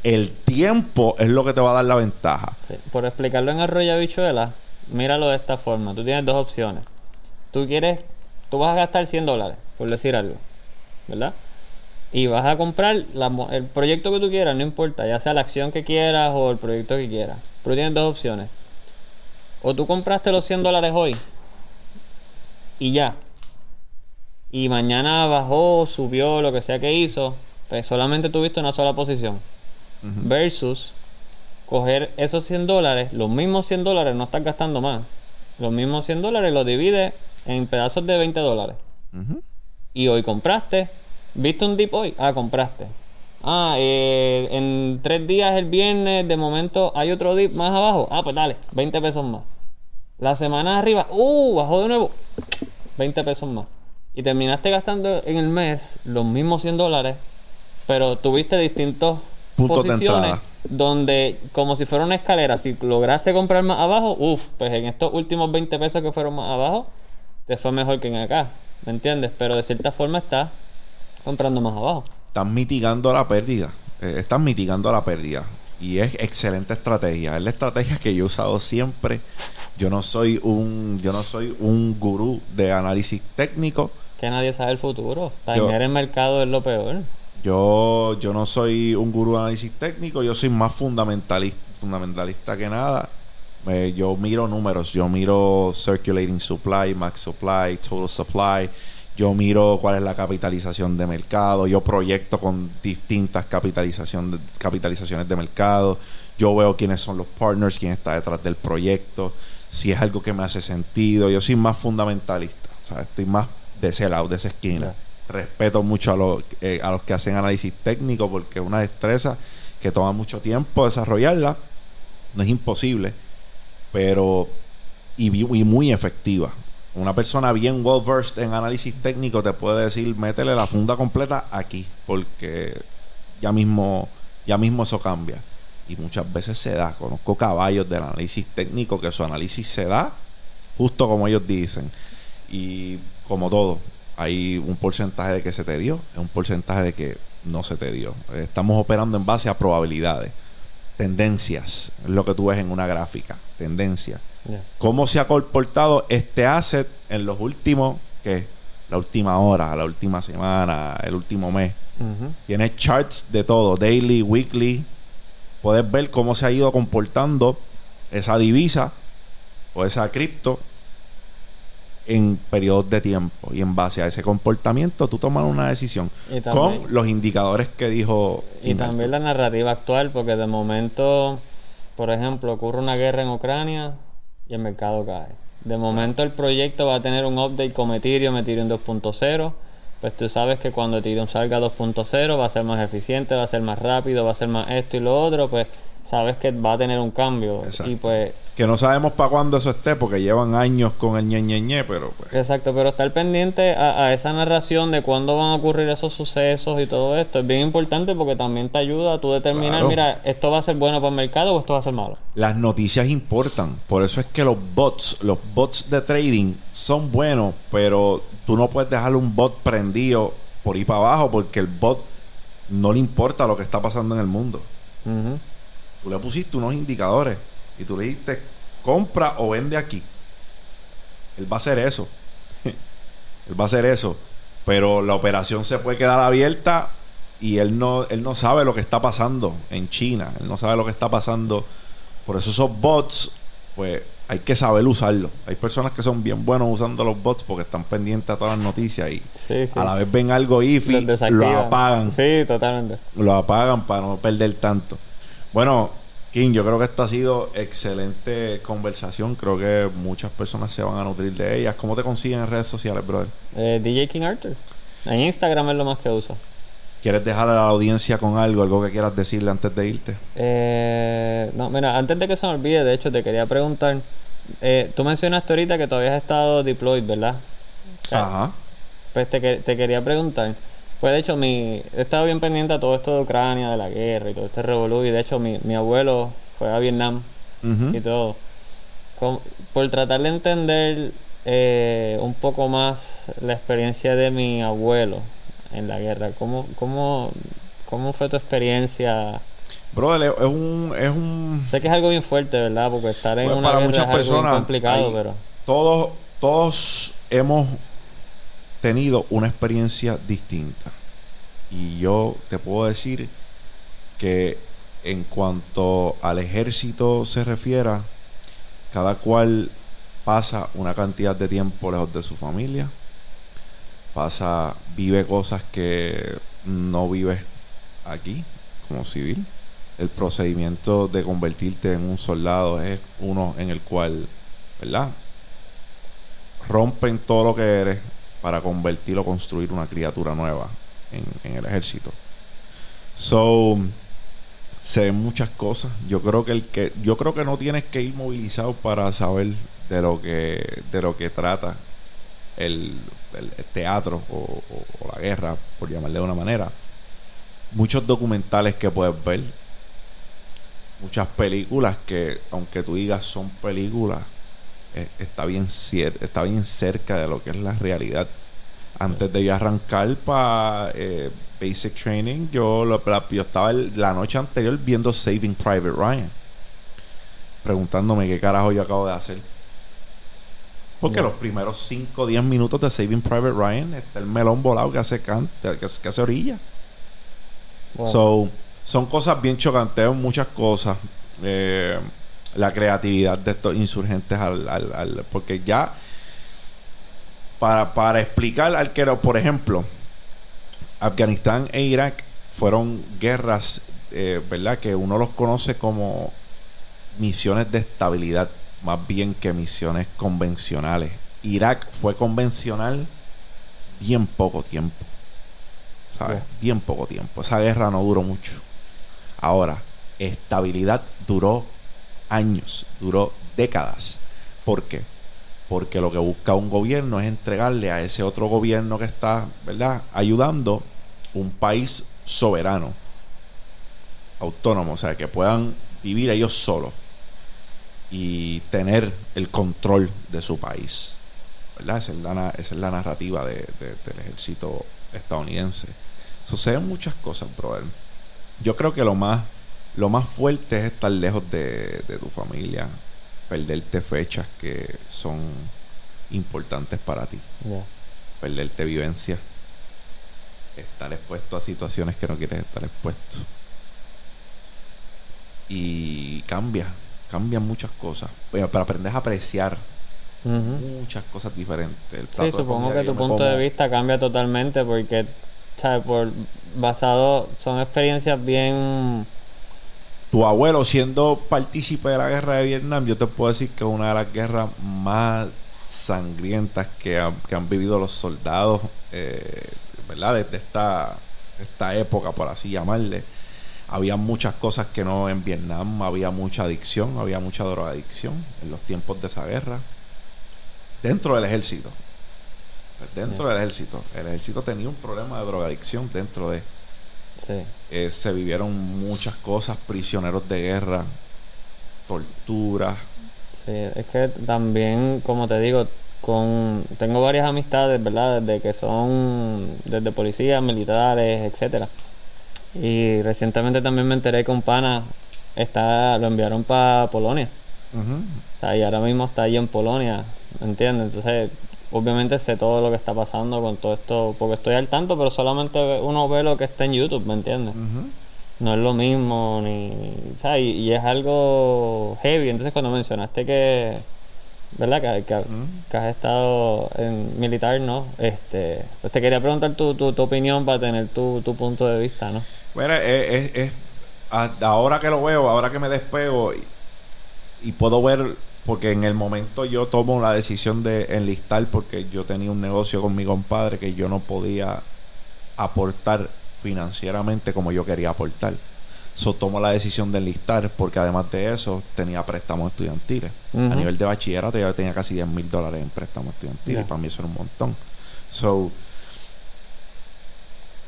El tiempo es lo que te va a dar la ventaja. Por explicarlo en arroyo habichuela, míralo de esta forma. Tú tienes dos opciones. Tú quieres, tú vas a gastar 100 dólares, por decir algo, ¿verdad? Y vas a comprar la el proyecto que tú quieras, no importa, ya sea la acción que quieras o el proyecto que quieras. Pero tienes dos opciones. O tú compraste los 100 dólares hoy y ya. Y mañana bajó, subió, lo que sea que hizo, pues solamente tuviste una sola posición. Versus coger esos 100 dólares, los mismos 100 dólares, no estás gastando más. Los mismos 100 dólares los divides en pedazos de 20 dólares. Y hoy compraste. ¿Viste un dip hoy? Ah, compraste. Ah, eh, en tres días el viernes, de momento hay otro dip más abajo. Ah, pues dale, 20 pesos más. La semana arriba, uh, bajó de nuevo. 20 pesos más. Y terminaste gastando en el mes los mismos 100 dólares, pero tuviste distintos Puntos de posiciones donde, como si fuera una escalera, si lograste comprar más abajo, uff, pues en estos últimos 20 pesos que fueron más abajo, te fue mejor que en acá. ¿Me entiendes? Pero de cierta forma estás comprando más abajo. Estás mitigando la pérdida. Eh, estás mitigando la pérdida. Y es excelente estrategia. Es la estrategia que yo he usado siempre. Yo no soy un, yo no soy un gurú de análisis técnico. Que nadie sabe el futuro. Yo- en mercado es lo peor. Yo, yo no soy un gurú de análisis técnico, yo soy más fundamentalista, fundamentalista que nada. Eh, yo miro números, yo miro circulating supply, max supply, total supply. Yo miro cuál es la capitalización de mercado. Yo proyecto con distintas capitalización capitalizaciones de mercado. Yo veo quiénes son los partners, quién está detrás del proyecto, si es algo que me hace sentido. Yo soy más fundamentalista. O sea, estoy más de ese lado, de esa esquina. Respeto mucho a los, eh, a los que hacen análisis técnico porque es una destreza que toma mucho tiempo desarrollarla. No es imposible, pero y, y muy efectiva. Una persona bien well versed en análisis técnico te puede decir, métele la funda completa aquí, porque ya mismo, ya mismo eso cambia. Y muchas veces se da. Conozco caballos del análisis técnico que su análisis se da justo como ellos dicen. Y como todo, hay un porcentaje de que se te dio, es un porcentaje de que no se te dio. Estamos operando en base a probabilidades, tendencias, es lo que tú ves en una gráfica, tendencias. Ya. ¿Cómo se ha comportado este asset en los últimos, que La última hora, la última semana, el último mes. Ujú. Tienes charts de todo, daily, weekly. Puedes ver cómo se ha ido comportando esa divisa o esa cripto en periodos de tiempo. Y en base a ese comportamiento, tú tomas una decisión también- con los indicadores que dijo. Y Inverto. también la narrativa actual, porque de momento, por ejemplo, ocurre una guerra en Ucrania y el mercado cae. De momento el proyecto va a tener un update con Ethereum, Ethereum 2.0. Pues tú sabes que cuando Ethereum salga 2.0 va a ser más eficiente, va a ser más rápido, va a ser más esto y lo otro, pues sabes que va a tener un cambio. Exacto. Y pues Que no sabemos para cuándo eso esté, porque llevan años con el ñe, ñe, ñe, pero pues. Exacto, pero estar pendiente a, a esa narración de cuándo van a ocurrir esos sucesos y todo esto es bien importante porque también te ayuda a tú determinar, Claro. mira, esto va a ser bueno para el mercado o esto va a ser malo. Las noticias importan. Por eso es que los bots, los bots de trading son buenos, pero tú no puedes dejar un bot prendido por ir para abajo porque el bot no le importa lo que está pasando en el mundo. Ujú. Tú le pusiste unos indicadores y tú le dijiste compra o vende aquí. Él va a hacer eso. él va a hacer eso. Pero la operación se puede quedar abierta y él no, él no sabe lo que está pasando en China. Él no sabe lo que está pasando. Por eso esos bots, pues hay que saber usarlos. Hay personas que son bien buenos usando los bots porque están pendientes a todas las noticias y Sí, sí. a la vez ven algo iffy, lo apagan Sí, totalmente. lo apagan para no perder tanto. Bueno, King, yo creo que esta ha sido excelente conversación. Creo que muchas personas se van a nutrir de ellas. ¿Cómo te consiguen en redes sociales, brother? Eh, DJ King Arthur. En Instagram es lo más que uso. ¿Quieres dejar a la audiencia con algo, algo que quieras decirle antes de irte? Eh, no, mira, antes de que se me olvide, de hecho, te quería preguntar. eh, tú mencionaste ahorita que todavía has estado deployed, ¿verdad? Ajá. Pues te, te quería preguntar. Pues de hecho, mi, he estado bien pendiente a todo esto de Ucrania, de la guerra y todo este revolú. Y de hecho, mi, mi abuelo fue a Vietnam y todo. Por tratar de entender eh, un poco más la experiencia de mi abuelo en la guerra. ¿Cómo, cómo, cómo fue tu experiencia? Brother, es un, es un... Sé que es algo bien fuerte, ¿verdad? Porque estar en Pues, una para guerra muchas es algo personas, complicado, hay- pero... Todos, todos hemos tenido una experiencia distinta. Y yo te puedo decir que en cuanto al ejército se refiera, cada cual pasa una cantidad de tiempo lejos de su familia, pasa, vive cosas que no vives aquí como civil. El procedimiento de convertirte en un soldado es uno en el cual, ¿verdad? Rompen todo lo que eres para convertirlo, construir una criatura nueva en, el ejército. So, se ven muchas cosas. Yo creo que el que, yo creo que no tienes que ir movilizado para saber de lo que, de lo que trata el, teatro o, o- o la guerra, por llamarle de una manera. Muchos documentales que puedes ver, muchas películas que, aunque tú digas son películas, eh, está bien está bien cerca de lo que es la realidad. Antes de yo arrancar para Basic Training, yo, lo- la- yo estaba el- la noche anterior viendo Saving Private Ryan, preguntándome qué carajo yo acabo de hacer. Porque los primeros 5 o 10 minutos de Saving Private Ryan está el melón volado que hace, can- que, que hace orilla. Wow. So, son cosas bien chocantes, muchas cosas. Eh, la creatividad de estos insurgentes al, al- al- porque ya para, para explicar al que por ejemplo, Afganistán e Irak fueron guerras, eh, ¿verdad? Que uno los conoce como misiones de estabilidad, más bien que misiones convencionales. Irak fue convencional bien poco tiempo. ¿Sabes? Bien poco tiempo. Esa guerra no duró mucho. Ahora, estabilidad duró años, duró décadas. ¿Por qué? Porque lo que busca un gobierno es entregarle a ese otro gobierno que está, ¿verdad?, ayudando un país soberano, autónomo, o sea, que puedan vivir ellos solos y tener el control de su país. ¿Verdad? Esa es la, esa es la narrativa de- de- del ejército estadounidense. Suceden muchas cosas, brother. Yo creo que lo más, lo más fuerte es estar lejos de, de tu familia, perderte fechas que son importantes para ti, perderte vivencias, estar expuesto a situaciones que no quieres estar expuesto. Y cambia, cambian muchas cosas. Pero, pero aprendes a apreciar muchas cosas diferentes. El Sí, supongo que tu punto de vista cambia totalmente porque, ¿sabes? Por basado, son experiencias bien... Tu abuelo, siendo partícipe de la guerra de Vietnam, yo te puedo decir que es una de las guerras más sangrientas que, han- que han vivido los soldados, eh, ¿verdad? Desde esta, esta época, por así llamarle. Había muchas cosas que no en Vietnam, había mucha adicción, había mucha drogadicción en los tiempos de esa guerra. Dentro del ejército. Dentro Ya. del ejército. El ejército tenía un problema de drogadicción dentro de... Sí. Eh, se vivieron muchas cosas, prisioneros de guerra, torturas. Sí, es que también, como te digo, con tengo varias amistades, ¿verdad? Desde que son desde policías, militares, etcétera. Y recientemente también me enteré que un pana está, lo enviaron para Polonia. O sea, y ahora mismo está allí en Polonia, ¿me entiendes? Entonces, obviamente sé todo lo que está pasando con todo esto, porque estoy al tanto, pero solamente uno ve lo que está en YouTube, ¿me entiendes? No es lo mismo, ni, ¿sabes? Y, y es algo heavy. Entonces, cuando mencionaste que, ¿verdad? Que, que, has estado en militar, ¿no? Este, pues te quería preguntar tu, tu, tu opinión para tener tu, tu punto de vista, ¿no? Bueno, es, es- es- ahora que lo veo, ahora que me despego y, y puedo ver, porque en el momento yo tomo la decisión de enlistar porque yo tenía un negocio con mi compadre que yo no podía aportar financieramente como yo quería aportar. So tomo la decisión de enlistar porque además de eso tenía préstamos estudiantiles. A nivel de bachillerato ya tenía casi 10 mil dólares en préstamos estudiantiles y para mí eso era un montón. So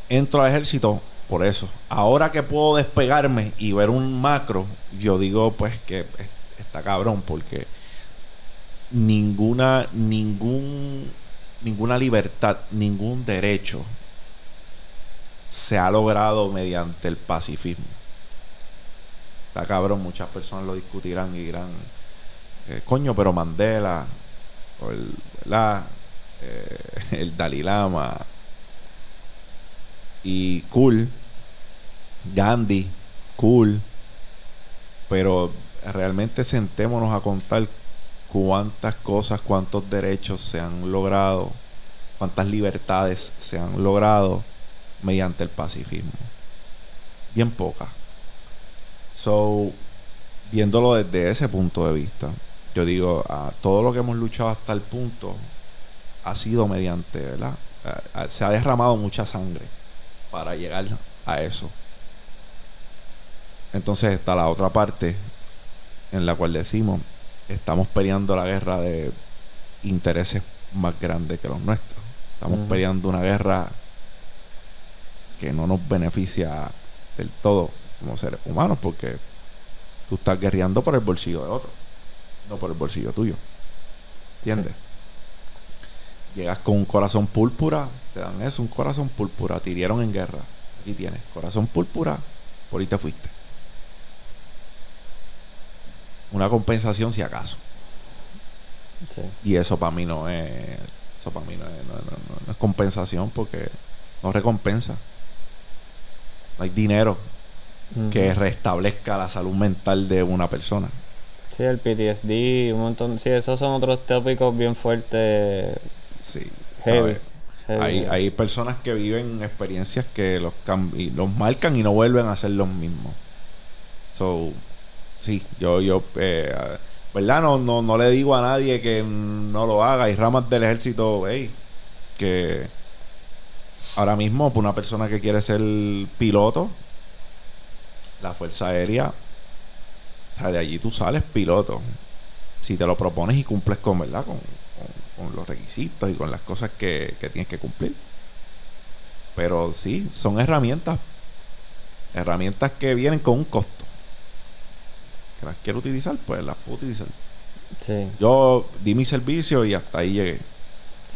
entro al ejército por eso. Ahora que puedo despegarme y ver un macro, yo digo pues que está cabrón porque ninguna ningún ninguna libertad, ningún derecho se ha logrado mediante el pacifismo. está cabrón, muchas personas lo discutirán y dirán, eh, coño, pero Mandela, o el. Eh, el Dalai Lama, y cool, Gandhi, cool, pero realmente sentémonos a contar cuántas cosas, cuántos derechos se han logrado, cuántas libertades se han logrado mediante el pacifismo. Bien pocas. So, viéndolo desde ese punto de vista, yo digo, a todo lo que hemos luchado hasta el punto ha sido mediante, ¿verdad? se ha derramado mucha sangre para llegar a eso. Entonces está la otra parte en la cual decimos, estamos peleando la guerra de intereses más grandes que los nuestros. Estamos peleando una guerra que no nos beneficia del todo como seres humanos porque tú estás guerreando por el bolsillo de otro, no por el bolsillo tuyo. ¿Entiendes? Llegas con un corazón púrpura, te dan eso, un corazón púrpura, te hirieron en guerra. Aquí tienes, corazón púrpura, por ahí te fuiste. Una compensación si acaso. Y eso para mí no es. Eso para mí no es, no es compensación porque no recompensa. No hay dinero que restablezca la salud mental de una persona. Sí, el PTSD, un montón. Sí, esos son otros tópicos bien fuertes. Sí. Heavy. Hay, hay personas que viven experiencias que los, y los marcan y no vuelven a ser los mismos. So, sí, yo, yo, eh, ¿verdad? No, no, no le digo a nadie que no lo haga. Hay ramas del ejército, hey, que ahora mismo, por una persona que quiere ser piloto, la Fuerza Aérea, o sea, de allí tú sales piloto. Si te lo propones y cumples con, ¿verdad? Con, los requisitos y con las cosas que, tienes que cumplir. Pero sí, son herramientas. Herramientas que vienen con un costo. Que las quiero utilizar, pues las puedo utilizar. Sí. Yo di mi servicio y hasta ahí llegué.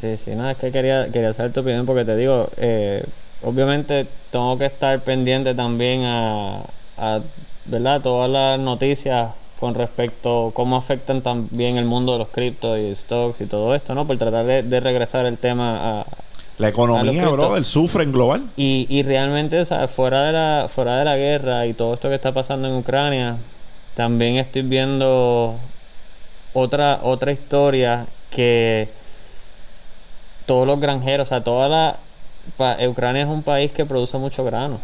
Sí, sí, nada, es que quería, quería saber tu opinión porque te digo, eh, obviamente tengo que estar pendiente también a, a ¿verdad? todas las noticias con respecto a cómo afectan también el mundo de los criptos y stocks y todo esto, ¿no? Por tratar de, regresar el tema a... La economía, brother, sufre en global. Y, y realmente, o sea, fuera de, la, fuera de la guerra y todo esto que está pasando en Ucrania, también estoy viendo otra, otra historia que todos los granjeros, o sea, toda la... Ucrania es un país que produce mucho grano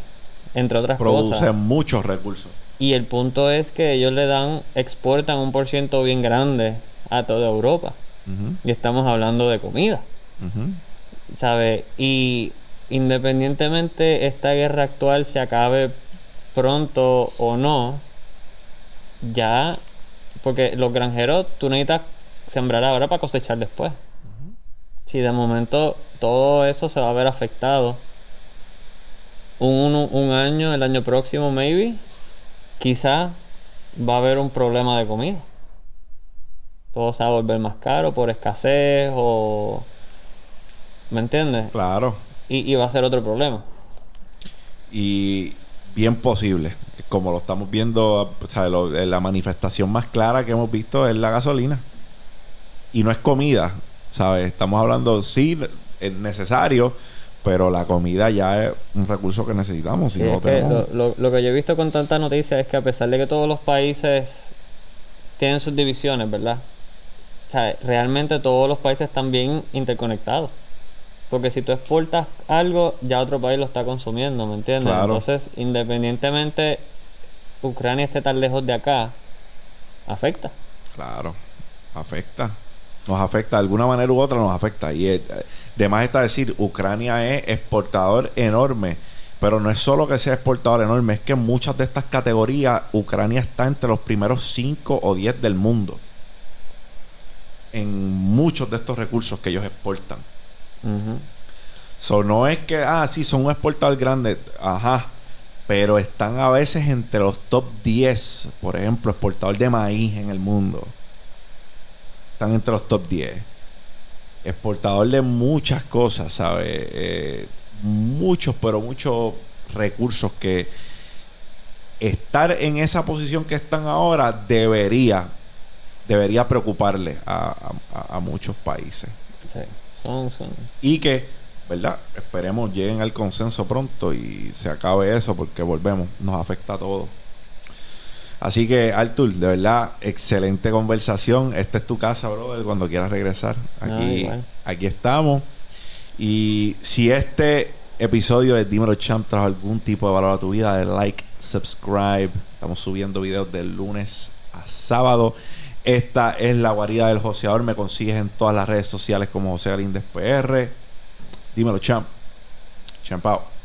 entre otras cosas. Producen muchos recursos. Y el punto es que ellos le dan, exportan un por ciento bien grande a toda Europa. Y estamos hablando de comida. ¿Sabe? Y independientemente esta guerra actual se acabe pronto o no, ya, porque los granjeros tú necesitas sembrar ahora para cosechar después. Si de momento todo eso se va a ver afectado un, un año, el año próximo, maybe, quizá va a haber un problema de comida. Todo se va a volver más caro por escasez o... ¿Me entiendes? Claro. Y, va a ser otro problema. Y bien posible. Como lo estamos viendo, la manifestación más clara que hemos visto es la gasolina. Y no es comida, ¿sabes? Estamos hablando, sí, es necesario, pero la comida ya es un recurso que necesitamos. lo, que yo he visto con tanta noticia es que a pesar de que todos los países tienen sus divisiones, ¿verdad? O sea, realmente todos los países están bien interconectados. Porque si tú exportas algo, ya otro país lo está consumiendo, ¿me entiendes? Entonces, independientemente Ucrania esté tan lejos de acá, afecta. Claro, afecta nos afecta de alguna manera u otra, nos afecta. Y eh, además está decir, Ucrania es exportador enorme. Pero no es solo que sea exportador enorme, es que en muchas de estas categorías Ucrania está entre los primeros 5 o 10 del mundo. En muchos de estos recursos que ellos exportan. No es que, ah, sí, son un exportador grande. Ajá. Pero están a veces entre los top 10, por ejemplo, exportador de maíz en el mundo están entre los top 10. Exportador de muchas cosas, ¿sabes? Eh, muchos, pero muchos recursos que, estar en esa posición que están ahora debería, debería preocuparle a- a muchos países. Y que, ¿verdad? Esperemos lleguen al consenso pronto y se acabe eso porque volvemos, nos afecta a todos. Así que, Artur, de verdad, excelente conversación. Esta es tu casa, brother, cuando quieras regresar. No, Aquí, aquí estamos. Y si este episodio de Dímelo Champ trajo algún tipo de valor a tu vida, dale like, subscribe. Estamos subiendo videos de lunes a sábado. Esta es la guarida del joseador. Me consigues en todas las redes sociales como José Galíndez PR. Dímelo, champ. Champ out.